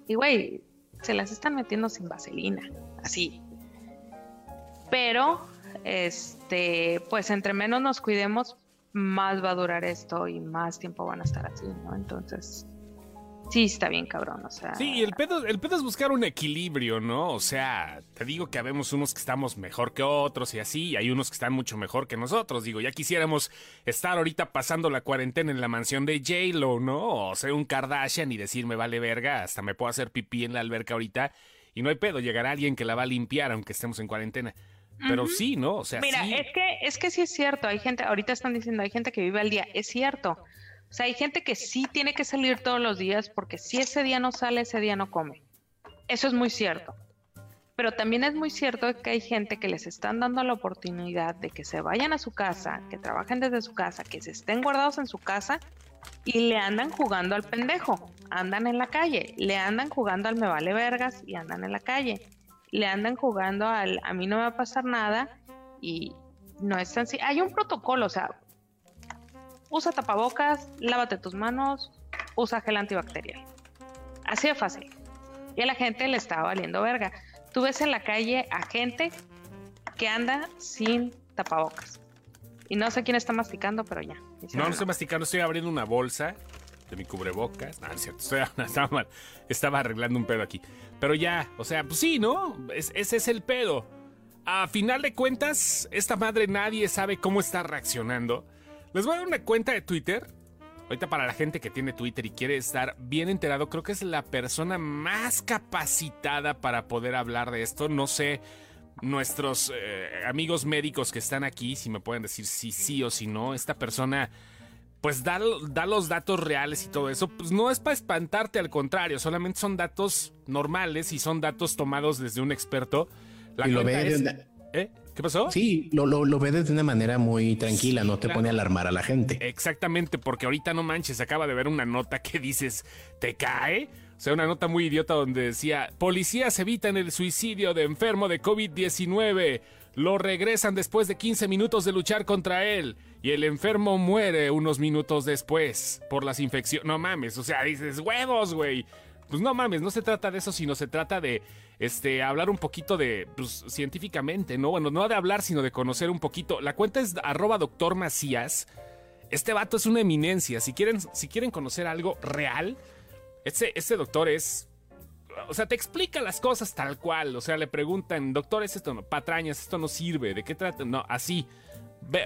B: Y, güey, se las están metiendo sin vaselina, así. Pero, este, pues entre menos nos cuidemos, más va a durar esto y más tiempo van a estar así, ¿no? Entonces, sí está bien cabrón, o sea.
A: Sí, el pedo, el pedo es buscar un equilibrio, ¿no? O sea, te digo que habemos unos que estamos mejor que otros y así, y hay unos que están mucho mejor que nosotros. Digo, ya quisiéramos estar ahorita pasando la cuarentena en la mansión de J-Lo, ¿no? O ser un Kardashian y decirme vale verga, hasta me puedo hacer pipí en la alberca ahorita. Y no hay pedo, llegará alguien que la va a limpiar aunque estemos en cuarentena. Pero sí, ¿no? O sea,
B: Mira,
A: sí.
B: es que es que sí es cierto, hay gente, ahorita están diciendo, hay gente que vive al día, es cierto. O sea, hay gente que sí tiene que salir todos los días porque si ese día no sale, ese día no come. Eso es muy cierto. Pero también es muy cierto que hay gente que les están dando la oportunidad de que se vayan a su casa, que trabajen desde su casa, que se estén guardados en su casa y le andan jugando al pendejo. Andan en la calle, le andan jugando al me vale vergas y andan en la calle. Le andan jugando al a mí no me va a pasar nada y no es tan Hay un protocolo, o sea, usa tapabocas, lávate tus manos, usa gel antibacterial. Así de fácil. Y a la gente le está valiendo verga. Tú ves en la calle a gente que anda sin tapabocas. Y no sé quién está masticando, pero ya.
A: No, no estoy masticando, estoy abriendo una bolsa de mi cubrebocas. No, es cierto, estaba mal. Estaba arreglando un pedo aquí. Pero ya, o sea, pues sí, ¿no? Es- ese es el pedo. A final de cuentas, esta madre nadie sabe cómo está reaccionando. Les voy a dar una cuenta de Twitter. Ahorita para la gente que tiene Twitter y quiere estar bien enterado, creo que es la persona más capacitada para poder hablar de esto. No sé, nuestros eh, amigos médicos que están aquí, si me pueden decir si sí o si no. Esta persona pues da, da, los datos reales y todo eso, pues no es para espantarte, al contrario, solamente son datos normales y son datos tomados desde un experto.
C: La y lo ve
A: ¿Eh? ¿Qué pasó?
C: Sí, lo, lo, lo ves de una manera muy tranquila, no te pone a alarmar a la gente.
A: Exactamente, porque ahorita no manches, acaba de ver una nota que dices, ¿te cae? O sea, una nota muy idiota donde decía, policías evitan el suicidio de enfermo de COVID-19. Lo regresan después de 15 minutos de luchar contra él y el enfermo muere unos minutos después por las infecciones. No mames, o sea, dices huevos, güey. Pues no mames, no se trata de eso, sino se trata de este, hablar un poquito de, pues, científicamente, ¿no? Bueno, no de hablar, sino de conocer un poquito. La cuenta es arroba doctor Macías. Este vato es una eminencia. Si quieren, si quieren conocer algo real, este, este doctor es o sea, te explica las cosas tal cual. O sea, le preguntan, doctor, ¿es esto no? Patrañas, esto no sirve. ¿De qué trata? No, así.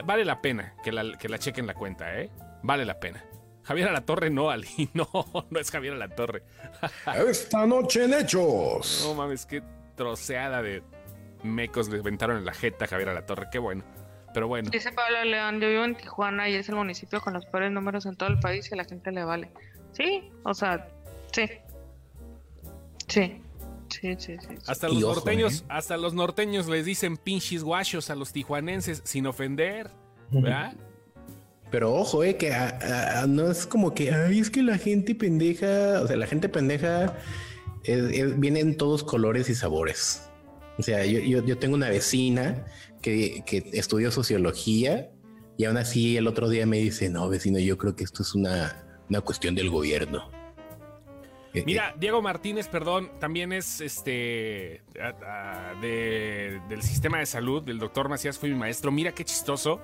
A: vale la pena que la, que la chequen la cuenta, ¿eh? Vale la pena. Javier la Torre no, Ali. No, no es Javier la Torre.
E: Esta noche en Hechos.
A: No mames, qué troceada de mecos le inventaron en la jeta a Javier la Torre. Qué bueno. Pero bueno.
B: Dice Pablo León, yo vivo en Tijuana y es el municipio con los peores números en todo el país y a la gente le vale. Sí, o sea, sí. Sí. Sí, sí, sí.
A: Hasta los norteños, ¿eh? hasta los norteños les dicen pinches guachos a los tijuanenses sin ofender, ¿verdad?
C: Pero ojo, eh, que no es como que, ay, es que la gente pendeja, o sea, la gente pendeja viene en todos colores y sabores. O sea, yo, tengo una vecina que, que, estudió sociología y aún así el otro día me dice, no, vecino, yo creo que esto es una, una cuestión del gobierno.
A: Eh, Mira, eh. Diego Martínez, perdón, también es este del sistema de salud, del doctor Macías fue mi maestro. Mira qué chistoso.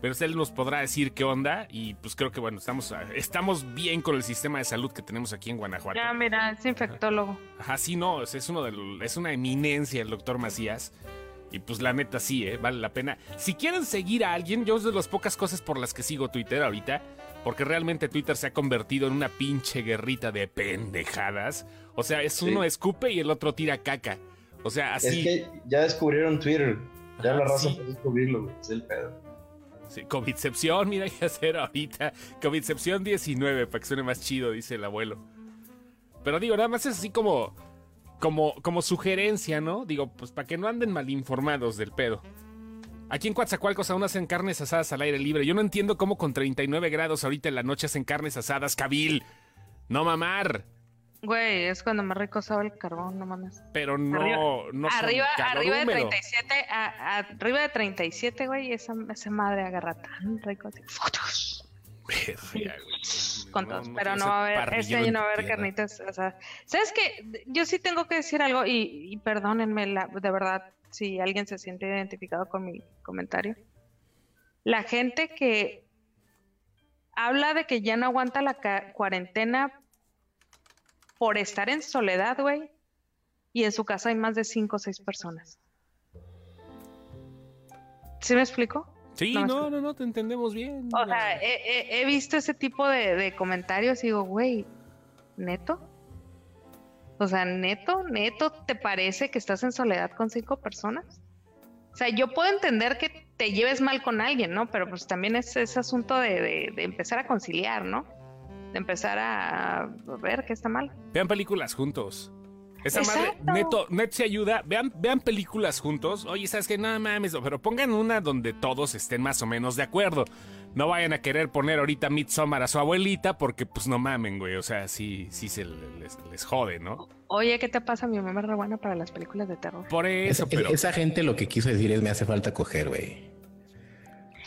A: Pero él nos podrá decir qué onda y pues creo que bueno, estamos, estamos bien con el sistema de salud que tenemos aquí en Guanajuato.
B: Ya, mira, es infectólogo.
A: Ajá, sí, no, es, uno de, es una eminencia el doctor Macías. Y pues la neta sí, ¿eh? vale la pena. Si quieren seguir a alguien, yo es de las pocas cosas por las que sigo Twitter ahorita porque realmente Twitter se ha convertido en una pinche guerrita de pendejadas. O sea, es uno escupe y el otro tira caca. O sea, así.
D: Es que ya descubrieron Twitter. Ya la raza puede descubrirlo, Es el pedo.
A: Sí, COVIDcepción, mira qué hacer ahorita. COVIDcepción 19, para que suene más chido, dice el abuelo. Pero digo, nada más es así como. Como, como sugerencia, ¿no? Digo, pues para que no anden mal informados del pedo. Aquí en Coatzacoalcos aún hacen carnes asadas al aire libre. Yo no entiendo cómo con 39 grados ahorita en la noche hacen carnes asadas, cabil. No mamar.
B: Güey, es cuando más rico sabe el carbón, no mames.
A: Pero no, no
B: arriba, arriba de 37, arriba de 37, güey, esa, esa madre agarra tan rico así. Fotos. Con todos, pero no va a haber, este año no va a haber carnitas, o sea, ¿sabes qué? Yo sí tengo que decir algo y, y perdónenme, la, de verdad, si alguien se siente identificado con mi comentario. La gente que habla de que ya no aguanta la cuarentena por estar en soledad, güey, y en su casa hay más de cinco o seis personas. ¿Sí me explico?
A: Sí, no, no, no, te entendemos bien.
B: O sea, he, visto ese tipo de, de comentarios y digo, güey, ¿neto? O sea, neto, neto, ¿te parece que estás en soledad con cinco personas? O sea, yo puedo entender que te lleves mal con alguien, ¿no? Pero pues también es ese asunto de, empezar a conciliar, ¿no? De empezar a ver qué está mal.
A: Vean películas juntos. Esa madre, neto, neto se ayuda. Vean, vean películas juntos. Oye, ¿sabes qué? No mames, pero pongan una donde todos estén más o menos de acuerdo no vayan a querer poner ahorita Midsommar a su abuelita porque pues no mamen, güey. O sea, sí, sí se les, jode, ¿no?
B: Oye, ¿qué te pasa? Mi mamá es re buena para las películas de terror.
A: Por eso,
C: pero... Esa gente lo que quiso decir es me hace falta coger, güey.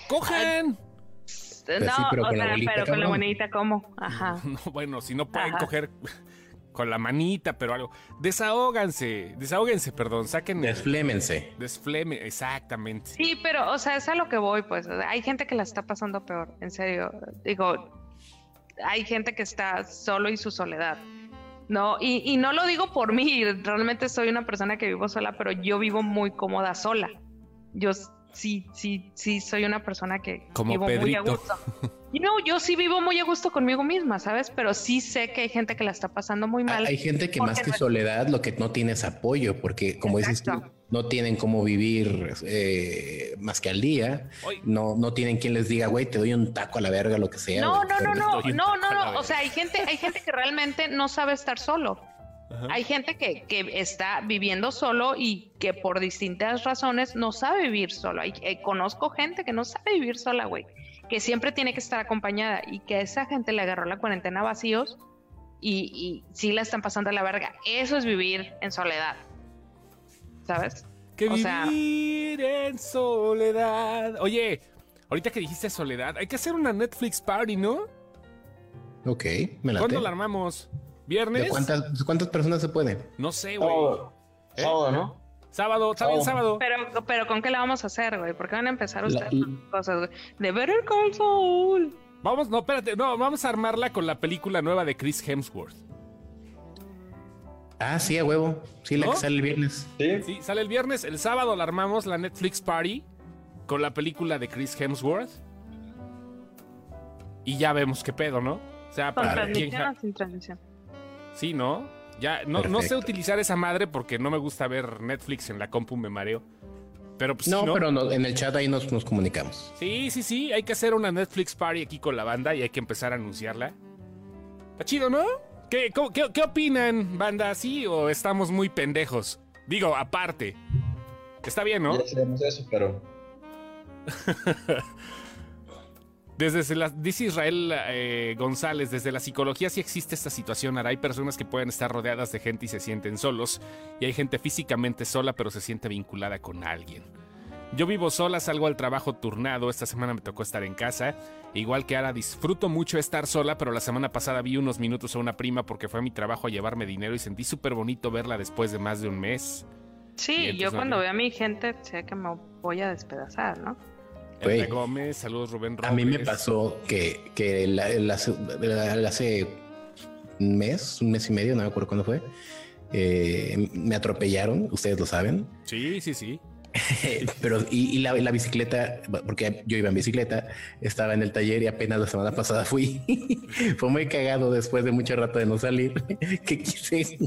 A: ¡Cojan!
B: Pues no, pero, con, la pero con la abuelita, ¿cómo? Ajá.
A: No, bueno, si no pueden coger con la manita, pero algo. Desahóganse, desahóguense, perdón, saquen.
C: Desflémense.
A: Desfleme, exactamente.
B: Sí, pero, o sea, es a lo que voy, pues. Hay gente que la está pasando peor, en serio. Digo, hay gente que está solo y su soledad. No, y, y no lo digo por mí, realmente soy una persona que vivo sola, pero yo vivo muy cómoda sola. Yo sí, sí, sí, soy una persona que
A: Como
B: vivo muy a gusto. Y no, yo sí vivo muy a gusto conmigo misma, ¿sabes? Pero sí sé que hay gente que la está pasando muy mal.
C: Hay gente que más que
B: no-
C: soledad lo que no tiene es apoyo, porque como dices tú, no tienen cómo vivir eh, más que al día, no, no tienen quien les diga, güey, te doy un taco a la verga, lo que sea.
B: No,
C: güey".
B: no, no, no, no, no, no. O sea, hay gente, hay gente que realmente no sabe estar solo.
A: Ajá.
B: Hay gente que, que está viviendo solo y que por distintas razones no sabe vivir solo. Hay, eh, conozco gente que no sabe vivir sola, güey, que siempre tiene que estar acompañada y que a esa gente le agarró la cuarentena vacíos y, y sí la están pasando a la verga. Eso es vivir en soledad, ¿sabes?
A: Que
B: O sea-
A: vivir en soledad. Oye, ahorita que dijiste soledad, hay que hacer una Netflix party, ¿no?
C: Ok, me la
A: ¿Cuándo la armamos? ¿Viernes?
C: ¿De cuántas, cuántas personas se puede?
A: No sé, güey.
D: Sábado,
A: ¿Eh?
D: sábado, ¿no?
A: Sábado, está bien, sábado.
B: Pero, pero ¿con qué la vamos a hacer, güey? ¿Por qué van a empezar
C: La-
B: ustedes con cosas, güey? De Better Call Saul.
A: Vamos, no, espérate, no, vamos a armarla con la película nueva de Chris Hemsworth.
C: Ah, sí, a huevo. Sí, la
A: ¿No?
C: que sale el viernes.
D: Sí.
A: Sí, sale el viernes, el sábado la armamos la Netflix party con la película de Chris Hemsworth. Y ya vemos qué pedo, ¿no? O sea,
B: ¿Con
A: para quien
B: transmisión o sin transmisión?
A: Sí, ¿no? Ya no, no sé utilizar esa madre porque no me gusta ver Netflix en la compu, me mareo. Pero pues
C: No,
A: sí, ¿no?
C: pero no, en el chat ahí nos, nos comunicamos.
A: Sí, sí, sí, hay que hacer una Netflix party aquí con la banda y hay que empezar a anunciarla. Está chido, ¿no? ¿Qué, cómo- qué, qué opinan, banda? ¿Sí o estamos muy pendejos? Digo, aparte. Está bien, ¿no?
D: Ya sabemos eso, pero
A: Desde la, dice Israel eh, González, desde la psicología sí existe esta situación. Ahora hay personas que pueden estar rodeadas de gente y se sienten solos. Y hay gente físicamente sola, pero se siente vinculada con alguien. Yo vivo sola, salgo al trabajo turnado. Esta semana me tocó estar en casa. Igual que ahora disfruto mucho estar sola, pero la semana pasada vi unos minutos a una prima porque fue a mi trabajo a llevarme dinero y sentí súper bonito verla después de más de un mes.
B: Sí, yo cuando veo a mi gente sé que me voy a despedazar, ¿no?
C: Güey.
A: Gómez, saludos Rubén Robles.
C: A mí me pasó que, que la- hace un mes, un mes y medio, no me acuerdo cuándo fue, eh, me atropellaron, ustedes lo saben,
A: Sí, sí, sí.
C: pero y, y la, la bicicleta, porque yo iba en bicicleta, estaba en el taller y apenas la semana pasada fui. fue muy cagado después de mucho rato de no salir, que quise,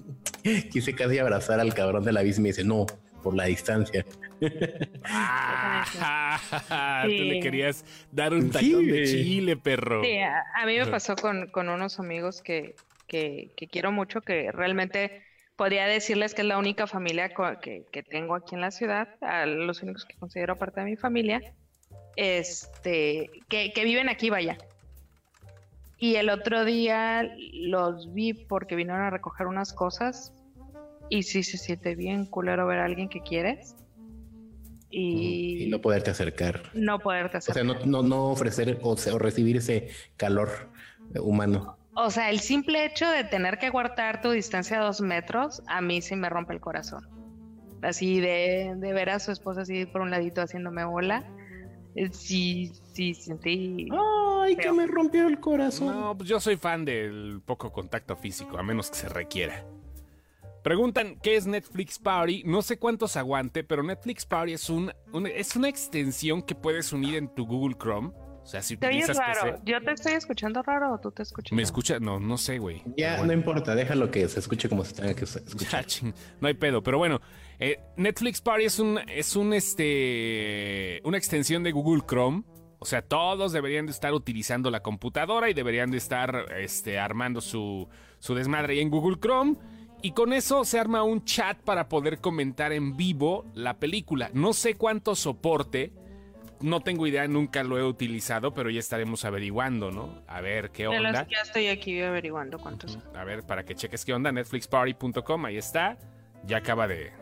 C: quise casi abrazar al cabrón de la bici y me dice, no, por la distancia.
A: Ah, Tú le querías dar un
C: Sí,
A: tacón de chile, perro.
B: Sí, a, a mí me pasó con, con unos amigos que, que, que quiero mucho, que realmente podría decirles que es la única familia que, que tengo aquí en la ciudad, a los únicos que considero parte de mi familia, este, que, que viven aquí, vaya. Y el otro día los vi porque vinieron a recoger unas cosas y sí se siente bien culero ver a alguien que quieres y,
C: Y no poderte acercar.
B: no poderte
C: O
B: hacer.
C: sea, no, no, no ofrecer o, o recibir ese calor eh, humano.
B: O sea, el simple hecho de tener que guardar tu distancia a dos metros, a mí sí me rompe el corazón. Así de, de ver a su esposa así por un ladito haciéndome bola. eh, Sí, sí, sentí.
C: Ay, que me rompió el corazón.
A: No, pues yo soy fan del poco contacto físico, a menos que se requiera. Preguntan qué es Netflix Party. No sé cuántos aguante, pero Netflix Party es, un, un- es una extensión que puedes unir en tu Google Chrome. O sea, si
B: Te oyes
A: utilizas
B: raro.
A: PC.
B: ¿Yo te estoy escuchando raro o tú te escuchas?
A: ¿Me
B: raro?
A: escucha? No, no sé, güey.
C: Ya, no importa, déjalo que se escuche como se tenga que escuchar.
A: ching, no hay pedo, pero bueno, eh, Netflix Party es un es un este una extensión de Google Chrome. O sea, todos deberían de estar utilizando la computadora y deberían de estar este, armando su, su desmadre ahí en Google Chrome. Y con eso se arma un chat para poder comentar en vivo la película. No sé cuánto soporte. No tengo idea, nunca lo he utilizado, pero ya estaremos averiguando, ¿no? A ver qué
B: los-
A: onda.
B: ya estoy aquí averiguando cuántos son.
A: A ver, para que cheques qué onda, netflixparty.com, ahí está. Ya acaba de,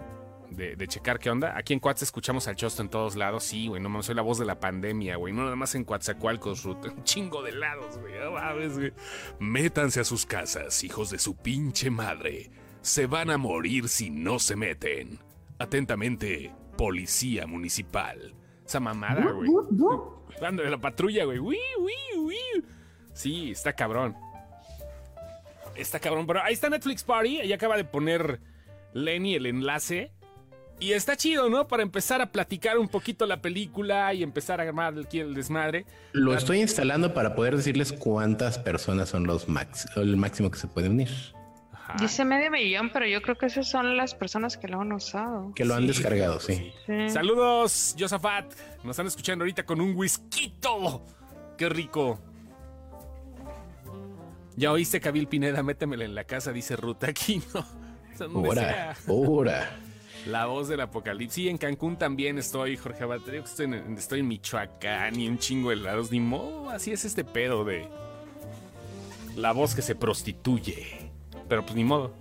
A: de, de checar qué onda. Aquí en Cuatza escuchamos al Chosto en todos lados. Sí, güey, no mames, soy la voz de la pandemia, güey. No nada más en Coatzacoalcos. Un chingo de lados, güey. No mames, güey. Métanse a sus casas, hijos de su pinche madre. Se van a morir si no se meten. Atentamente, Policía Municipal. Esa mamada, güey. Dando de la patrulla, güey. Uy, uy, uy. Sí, está cabrón. Está cabrón, pero ahí está Netflix Party. Ahí acaba de poner Lenny el enlace. Y está chido, ¿no? Para empezar a platicar un poquito la película y empezar a armar el, el desmadre.
C: Lo estoy instalando para poder decirles cuántas personas son los max, el máximo que se puede unir.
A: Ajá.
B: Dice medio millón, pero yo creo que esas son las personas que lo han usado.
C: Que lo han
A: Sí.
C: descargado, sí.
B: Sí.
A: Saludos, Josafat. Nos están escuchando ahorita con un whisky. ¡Qué rico! Ya oíste, Cabil Pineda, métemela en la casa, dice Ruta aquí, ¿no? Donde
C: Ahora,
A: sea.
C: ahora.
A: La voz del apocalipsis. Sí, en Cancún también estoy, Jorge que Estoy en, estoy en Michoacán y un chingo de lados. Ni modo, así es este pedo de la voz que se prostituye. Pero pues ni modo.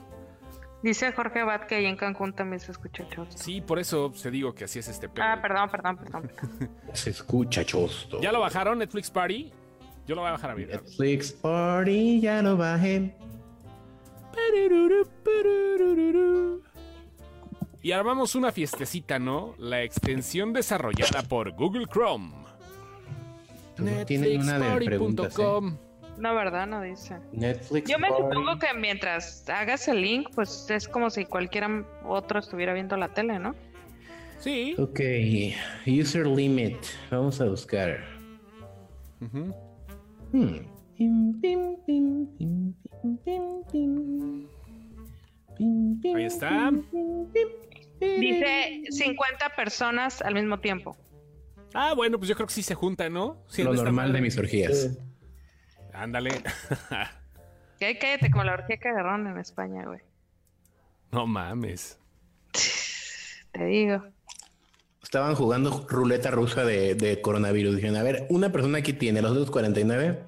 B: Dice Jorge Abad que ahí en Cancún también se escucha chosto.
A: Sí, por eso se digo que así es este pedo.
B: Ah, perdón, perdón, perdón.
C: Se escucha chosto.
A: ¿Ya lo bajaron, Netflix Party? Yo lo voy a bajar a ver.
C: Netflix Party, ya lo bajé.
A: Y armamos una fiestecita, ¿no? La extensión desarrollada por Google Chrome.
C: Pues Tienen una de preguntas, ¿eh?
B: No, ¿verdad? No dice.
C: Netflix
B: Yo me
C: Party.
B: supongo que mientras hagas el link, pues es como si cualquiera otro estuviera viendo la tele, ¿no?
A: Sí.
C: Ok, user limit. Vamos a buscar. Hmm.
A: Ahí está.
B: Dice 50 personas al mismo tiempo.
A: Ah, bueno, pues yo creo que sí se junta, ¿no? Sí,
C: Lo normal de mis orgías.
A: Ándale.
B: Que cállate como la orgía que agarraron en España, güey.
A: no mames.
B: Te digo.
C: Estaban jugando ruleta rusa de, de coronavirus. Dijeron, a ver, una persona aquí tiene los otros 49.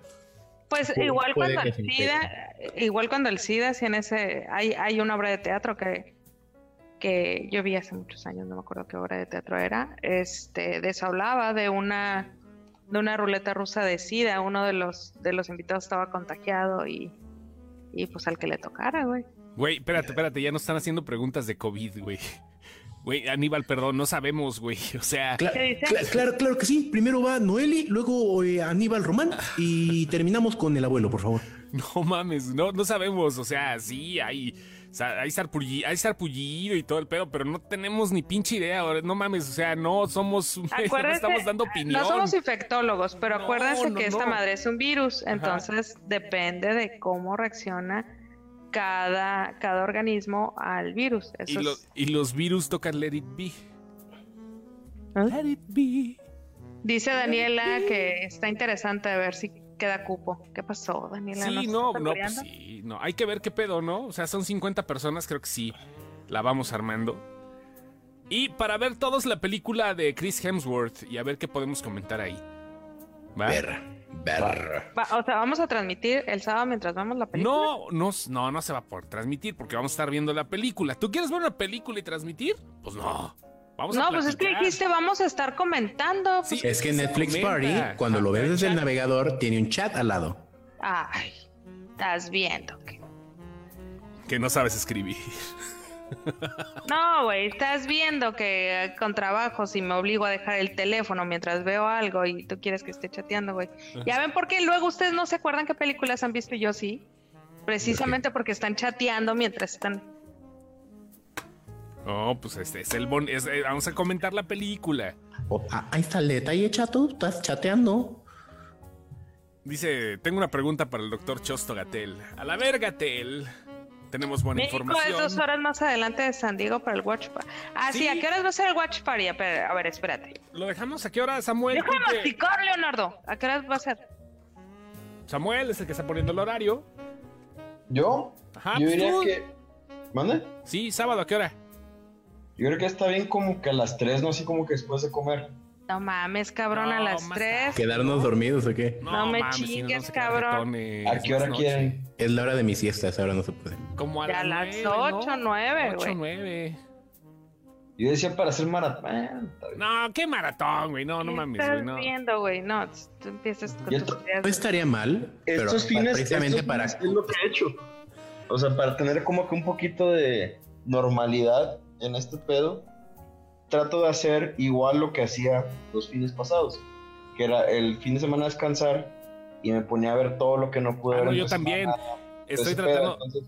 B: Pues
C: Pu-
B: igual cuando
C: que
B: el SIDA, igual cuando el SIDA, si en ese, hay, hay una obra de teatro que, que yo vi hace muchos años, no me acuerdo qué obra de teatro era, este, de eso hablaba, de una, de una ruleta rusa de SIDA, uno de los, de los invitados estaba contagiado y, y pues al que le tocara, güey.
A: Güey, espérate, espérate, ya nos están haciendo preguntas de COVID, güey. Güey, Aníbal, perdón, no sabemos, güey. O sea,
C: Cla-
B: ¿Qué dice?
C: cla- claro, claro que sí. Primero va Noeli, luego eh, Aníbal Román y terminamos con el abuelo, por favor.
A: no mames, no, no sabemos. O sea, sí, hay, sa- hay, sarpulli- hay sarpullido y todo el pedo, pero no tenemos ni pinche idea. No mames, o sea, no somos, no estamos dando opinión.
B: no somos infectólogos, pero
A: No,
B: acuérdense
A: no,
B: que esta madre es un virus, entonces depende de cómo reacciona cada, cada organismo al virus.
A: y,
B: Eso
A: lo-
B: es-
A: y los virus tocan Let It Be.
B: ¿Eh?
A: Let It Be.
B: Dice Daniela que está interesante ver si queda cupo. ¿Qué pasó, Daniela?
A: Sí,
B: ¿Nos
A: no, no, pues sí, no. Hay que ver qué pedo, ¿no? O sea, son 50 personas, creo que sí. La vamos armando. Y para ver todos la película de Chris Hemsworth y a ver qué podemos comentar ahí. ¿Va?
C: Ver, ver.
B: Va, o sea, vamos a transmitir el sábado mientras vemos la película.
A: No, no, no, no se va a poder transmitir porque vamos a estar viendo la película. ¿Tú quieres ver una película y transmitir? Pues no. Vamos a
B: No, pues es que dijiste vamos a estar comentando.
A: Sí.
C: Es que Netflix
A: Comenta.
C: Party, cuando lo ves desde el navegador, tiene un chat al lado.
B: Ay, estás viendo. que-
A: Que no sabes escribir.
B: No, güey, estás viendo que eh, con trabajo si me obligo a dejar el teléfono mientras veo algo y tú quieres que esté chateando, güey. Ya ven por qué luego ustedes no se acuerdan qué películas han visto y yo sí. Precisamente porque están chateando mientras están.
A: No, pues este es el bon es- eh, vamos a comentar la película.
C: Oh, ah, ahí está el detalle, chato. Estás chateando.
A: Dice, tengo una pregunta para el doctor Chosto Gatel. A la verga, Gatel. Tenemos buena
B: México es
A: información.
B: dos horas más adelante de San Diego para el Watch Party. Ah, sí,
A: Sí.
B: ¿a qué horas va a ser el Watch Party? A ver, a ver, espérate.
A: ¿Lo dejamos a qué hora, Samuel?
B: Déjame
A: que-
B: masticar, Leonardo. ¿A qué horas va a ser?
A: Samuel es el que está poniendo el horario.
D: Yo,
A: Ajá,
D: yo
A: pues
D: diría
A: tú.
D: que. ¿Mande?
A: Sí, sábado, ¿a qué hora?
D: Yo creo que está bien como que a las 3, no así como que después de comer.
B: No mames, cabrón, a las
A: más
B: 3.
C: ¿Quedarnos dormidos o qué?
B: No me
A: si
B: chingues, cabrón.
D: ¿A qué hora quieren?
C: Es la hora de mi siesta, esa hora no se puede.
A: Como a
B: Ya a
A: las,
B: las
A: nueve, ¿no?
B: 8, 9,
A: Ocho,
B: güey.
A: nueve.
D: Yo decía para hacer maratón. Eh.
A: No, qué maratón, güey. No, no
B: ¿Qué
A: mames, güey. No.
B: viendo, güey? No, tú empiezas con
D: Ya
B: tus ideas.
C: No estaría mal, pero
D: Estos fines,
C: precisamente
D: estos
C: para...
D: es lo que he hecho. O sea, para tener como que un poquito de normalidad en este pedo, trato de hacer igual lo que hacía los fines pasados, que era el fin de semana descansar y me ponía a ver todo lo que no pude
A: Ah,
D: ver.
A: no, yo también.
D: semana,
A: Estoy tratando.
D: Entonces,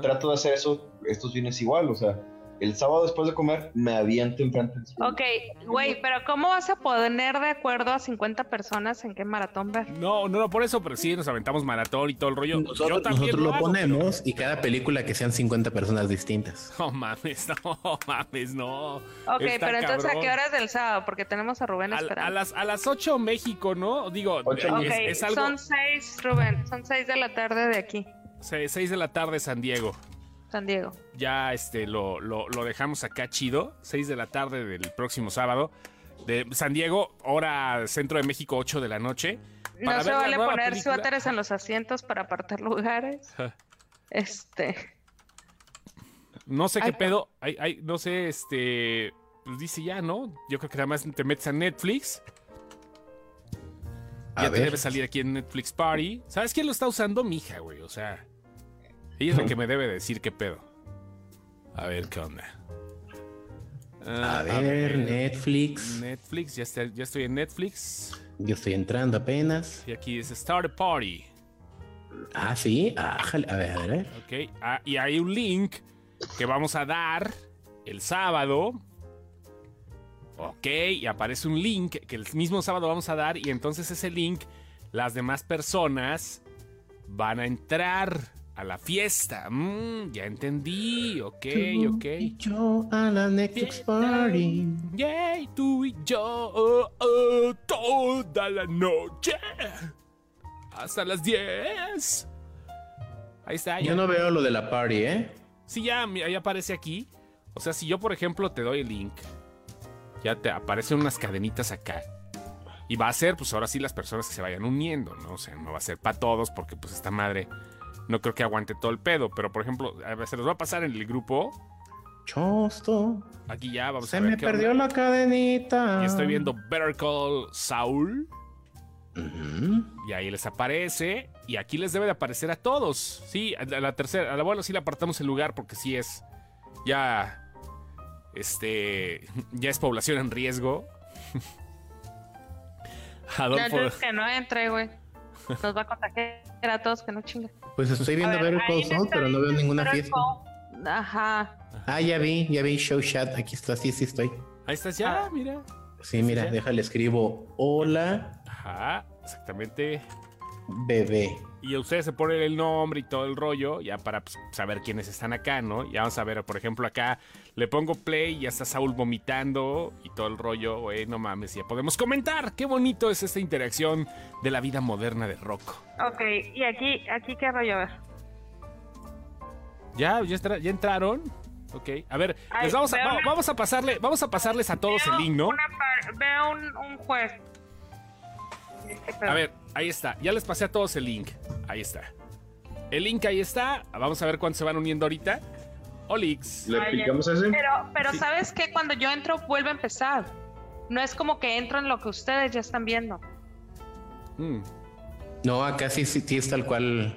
D: trato de hacer eso estos fines igual, o sea, el sábado después de comer me aviento enfrente del.
B: Ok, güey, pero ¿cómo vas a poner de acuerdo a 50 personas en qué maratón ver?
A: No, no, no, por eso, pero sí, nos aventamos maratón y todo el rollo. Yo
C: Nosotros,
A: también
C: nosotros lo
A: hago,
C: ponemos y cada película que sean 50 personas distintas.
A: No mames, no mames, no.
B: Ok,
A: Está
B: pero entonces ¿a qué horas del sábado? Porque tenemos a Rubén
A: A,
B: esperando.
A: a las, a las 8 México, ¿no? Digo,
D: Ocho.
A: es,
B: Ok,
A: es algo.
B: son seis, Rubén, son seis de la tarde de aquí,
A: 6 de la tarde, San Diego.
B: San Diego.
A: Ya este lo, lo, lo dejamos acá chido. 6 de la tarde del próximo sábado. De San Diego, hora centro de México, 8 de la noche.
B: No
A: para
B: se vale poner
A: película.
B: suéteres en los asientos para apartar lugares. Este,
A: No sé
B: Ay,
A: qué pedo. Ay, ay, no sé, este. Pues dice ya, ¿no? Yo creo que nada más te metes a Netflix.
C: A
A: ya te debe salir aquí en Netflix Party. ¿Sabes quién lo está usando? Mi hija, güey. O sea, ella es la que me debe decir qué pedo. A ver qué onda. Ah,
C: A ver, Netflix.
A: Netflix, ya, está- ya estoy en Netflix.
C: Yo estoy entrando apenas.
A: Y aquí dice Start a Party.
C: Ah, sí. Ah, jale. a ver, a ver.
A: Ok. Ah, y hay un link que vamos a dar el sábado. Ok, y aparece un link que el mismo sábado vamos a dar. Y entonces ese link, las demás personas van a entrar a la fiesta. Mm, ya entendí. Ok,
C: Tú
A: ok.
C: y yo a la Netflix Party.
A: Yay, tú y yo oh, oh, toda la noche. Hasta las 10. Ahí está. ya.
C: Yo no veo lo de la party, ¿eh?
A: Sí, ya, mira, ya aparece aquí. O sea, si yo, por ejemplo, te doy el link, ya te aparecen unas cadenitas acá. Y va a ser, pues ahora sí, las personas que se vayan uniendo, ¿no? O sea, no va a ser para todos, porque pues esta madre no creo que aguante todo el pedo. Pero, por ejemplo, a ver, se los va a pasar en el grupo.
C: Chosto.
A: Aquí ya vamos
C: Se
A: a ver
C: me
A: qué
C: perdió
A: onda.
C: la cadenita.
A: Y estoy viendo Better Call Saul. Y ahí les aparece. Y aquí les debe de aparecer a todos. Sí, a la tercera. A la bueno, sí le apartamos el lugar porque sí es. Ya. Este. Ya es población en riesgo.
B: no,
A: Adolfo.
B: que no entre, güey. Nos va a contagiar a todos que no chinga.
C: Pues estoy viendo
B: A ver,
C: Better Call Saul, pero no veo ninguna
B: Better
C: fiesta.
B: Call- Ajá.
C: Ah, ya vi, ya vi Show Chat. Aquí está, sí, sí estoy.
A: Ahí estás ya,
B: Ah.
A: mira.
C: Sí, mira,
A: ya.
C: déjale escribo hola,
A: Ajá, exactamente.
C: bebé.
A: Y ustedes se ponen el nombre y todo el rollo, ya para pues, saber quiénes están acá, ¿no? Ya vamos a ver, por ejemplo, acá le pongo play y ya está Saúl vomitando y todo el rollo, güey, no mames, ya podemos comentar. Qué bonito es esta interacción de la vida moderna de Rocco.
B: Ok, y aquí, aquí qué rollo, a ver.
A: ¿Ya? ¿Ya, estra- ya entraron? Ok, a ver,
B: Ay,
A: les vamos a,
B: veo
A: va-
B: una-
A: vamos a pasarle, vamos a pasarles a todos el link, ¿no?
B: una par- veo un, un juez.
A: A ver, ahí está. Ya les pasé a todos el link. Ahí está. El link ahí está. Vamos a ver cuántos se van uniendo ahorita. Olix.
D: ¿Le
B: Ay,
D: picamos ese?
B: Pero, pero ¿sabes qué? Cuando yo entro, vuelve a empezar. No es como que entro en lo que ustedes ya están viendo.
A: Mm.
C: No, acá sí, sí, sí es tal cual.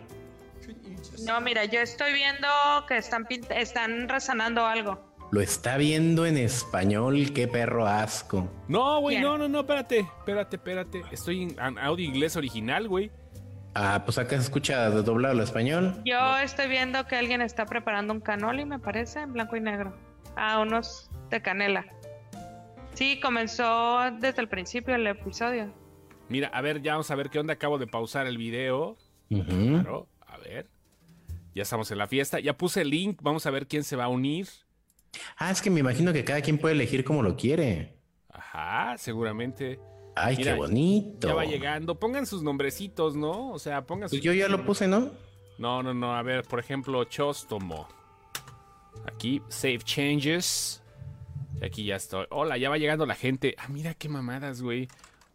B: No, mira, yo estoy viendo que están, están resonando algo.
C: Lo está viendo en español, qué perro asco.
A: No, güey, no, no, no, espérate. Espérate, espérate. Estoy en en audio inglés original, güey.
C: Ah, pues acá se escucha doblado al español.
B: Yo estoy viendo que alguien está preparando un canoli, me parece, en blanco y negro. Ah, unos de canela. Sí, comenzó desde el principio el episodio.
A: Mira, a ver, ya vamos a ver qué onda. Acabo de pausar el video. Claro, a ver. Ya estamos en la fiesta. Ya puse el link. Vamos a ver quién se va a unir.
C: Ah, es que me imagino que cada quien puede elegir como lo quiere.
A: Ajá, seguramente.
C: Ay,
A: Mira,
C: qué bonito.
A: Ya va llegando. Pongan sus nombrecitos, ¿no? O sea, pongan sus.
C: Pues yo ya lo puse, ¿no?
A: No, no, no. A ver, por ejemplo, Chostomo. Aquí, Save Changes. Y aquí ya estoy. Hola, ya va llegando la gente. Ah, mira qué mamadas, güey.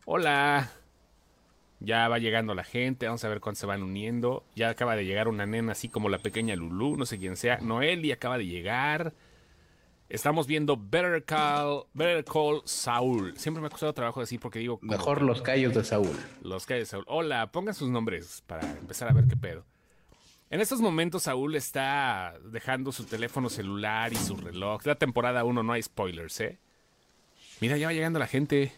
A: Hola. Ya va llegando la gente. Vamos a ver cuántos se van uniendo. Ya acaba de llegar una nena así como la pequeña Lulu. No sé quién sea. Noeli acaba de llegar. Estamos viendo Better Call, Better Call Saul. Siempre me ha costado trabajo decir porque digo.
C: Mejor los callos de Saúl.
A: los hay de Saúl. Hola, pongan sus nombres para empezar a ver qué pedo. En estos momentos Saúl está dejando su teléfono celular y su reloj. La temporada 1 no hay spoilers, ¿eh? Mira, ya va llegando la gente.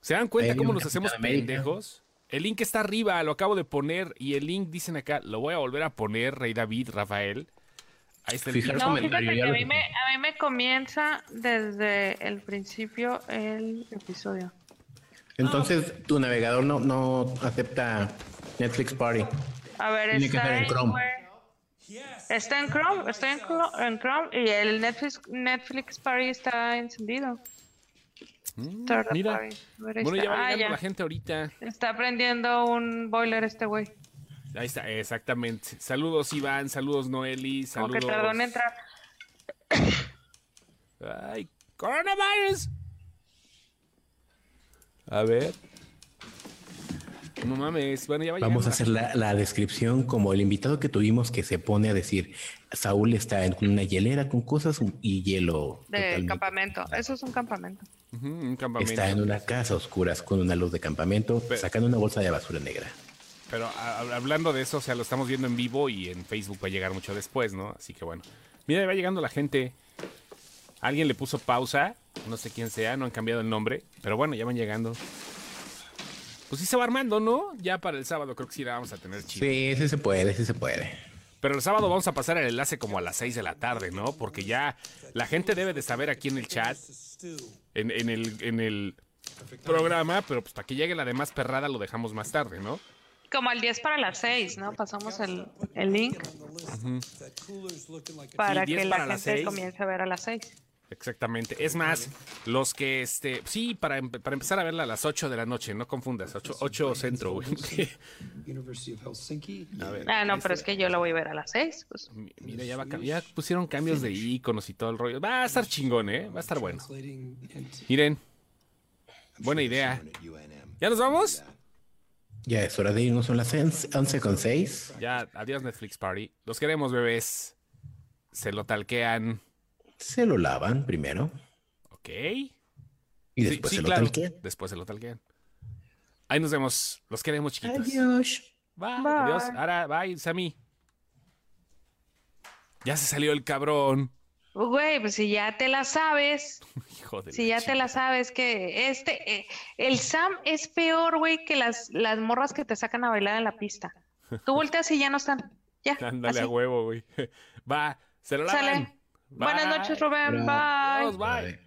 A: ¿Se dan cuenta cómo nos hacemos pendejos? El link está arriba, lo acabo de poner y el link dicen acá, lo voy a volver a poner, Rey David, Rafael. Ahí está el
C: Fijar
A: link.
B: No,
C: comentario,
B: fíjate
C: ya
B: que a mí, me,
C: dejé.
B: a mí me comienza desde el principio el episodio.
C: Entonces, tu navegador no, no acepta Netflix Party.
B: A ver,
C: Tiene que
B: está
C: estar en Chrome.
B: where- Está en Chrome, estoy en, Chrome y el Netflix, Netflix Party está encendido.
A: Mm, Mira.
B: party.
A: Bueno,
B: está.
A: ya va
B: Ah,
A: llegando
B: ya.
A: la gente ahorita.
B: Está prendiendo un boiler este güey.
A: Ahí está, exactamente. Saludos Iván, saludos Noeli,
B: Como
A: saludos.
B: que tardó en entrar.
A: Ay, coronavirus. A ver. No mames, bueno, ya va
C: Vamos a hacer la, la descripción como el invitado que tuvimos que se pone a decir, Saúl está en una hielera con cosas y hielo.
B: De
C: totalmente.
B: campamento. Eso es un campamento.
A: Ujú, un campamento.
C: Está en una casa a oscuras con una luz de campamento, sacando una bolsa de basura negra.
A: Pero a- hablando de eso, o sea, lo estamos viendo en vivo y en Facebook va a llegar mucho después, ¿no? Así que bueno. Mira, va llegando la gente. Alguien le puso pausa, no sé quién sea, no han cambiado el nombre, pero bueno, ya van llegando. Pues sí se va armando, ¿no? Ya para el sábado creo que sí la vamos a tener chido.
C: Sí, sí se puede, sí se puede.
A: Pero el sábado vamos a pasar el enlace como a las 6 de la tarde, ¿no? Porque ya la gente debe de saber aquí en el chat, en, en el, en el programa, pero pues para que llegue la demás perrada lo dejamos más tarde, ¿no?
B: Como al 10 para las 6, ¿no? Pasamos el, el link para
A: Sí, 10
B: que la
A: para las
B: gente
A: 6.
B: comience a ver a las 6.
A: Exactamente. Es más, los que, este, sí, para, para empezar a verla a las 8 de la noche, no confundas, 8, 8 centro, güey. A ver,
B: Ah, no, pero es que yo lo voy a ver a las 6. Pues.
A: mi- mira, ya, va, ya pusieron cambios de iconos y todo el rollo. Va a estar chingón, ¿eh? Va a estar bueno. Miren, buena idea. ¿Ya nos vamos?
C: Ya es hora de irnos, son las 11 con 6.
A: Ya, adiós Netflix Party. Los queremos, bebés. Se lo talquean.
C: Se lo lavan primero
A: Ok.
C: y después
A: sí,
C: se lo
A: claro.
C: talquean.
A: Después se lo talquean. Ahí nos vemos. Los queremos, chiquitos.
C: Adiós.
A: Bye.
B: Bye.
A: Adiós. Ahora, bye, Sammy. Ya se salió el cabrón.
B: Güey, pues si ya te la sabes,
A: Hijo de
B: si ya te la sabes que este, eh, el Sam es peor, güey, que las, las morras que te sacan a bailar en la pista. Tú volteas y ya no están. Ya,
A: Ándale a huevo, güey. Va, se lo lavan.
B: Sale. Buenas noches, Rubén. Bye.
A: Bye.
C: Bye.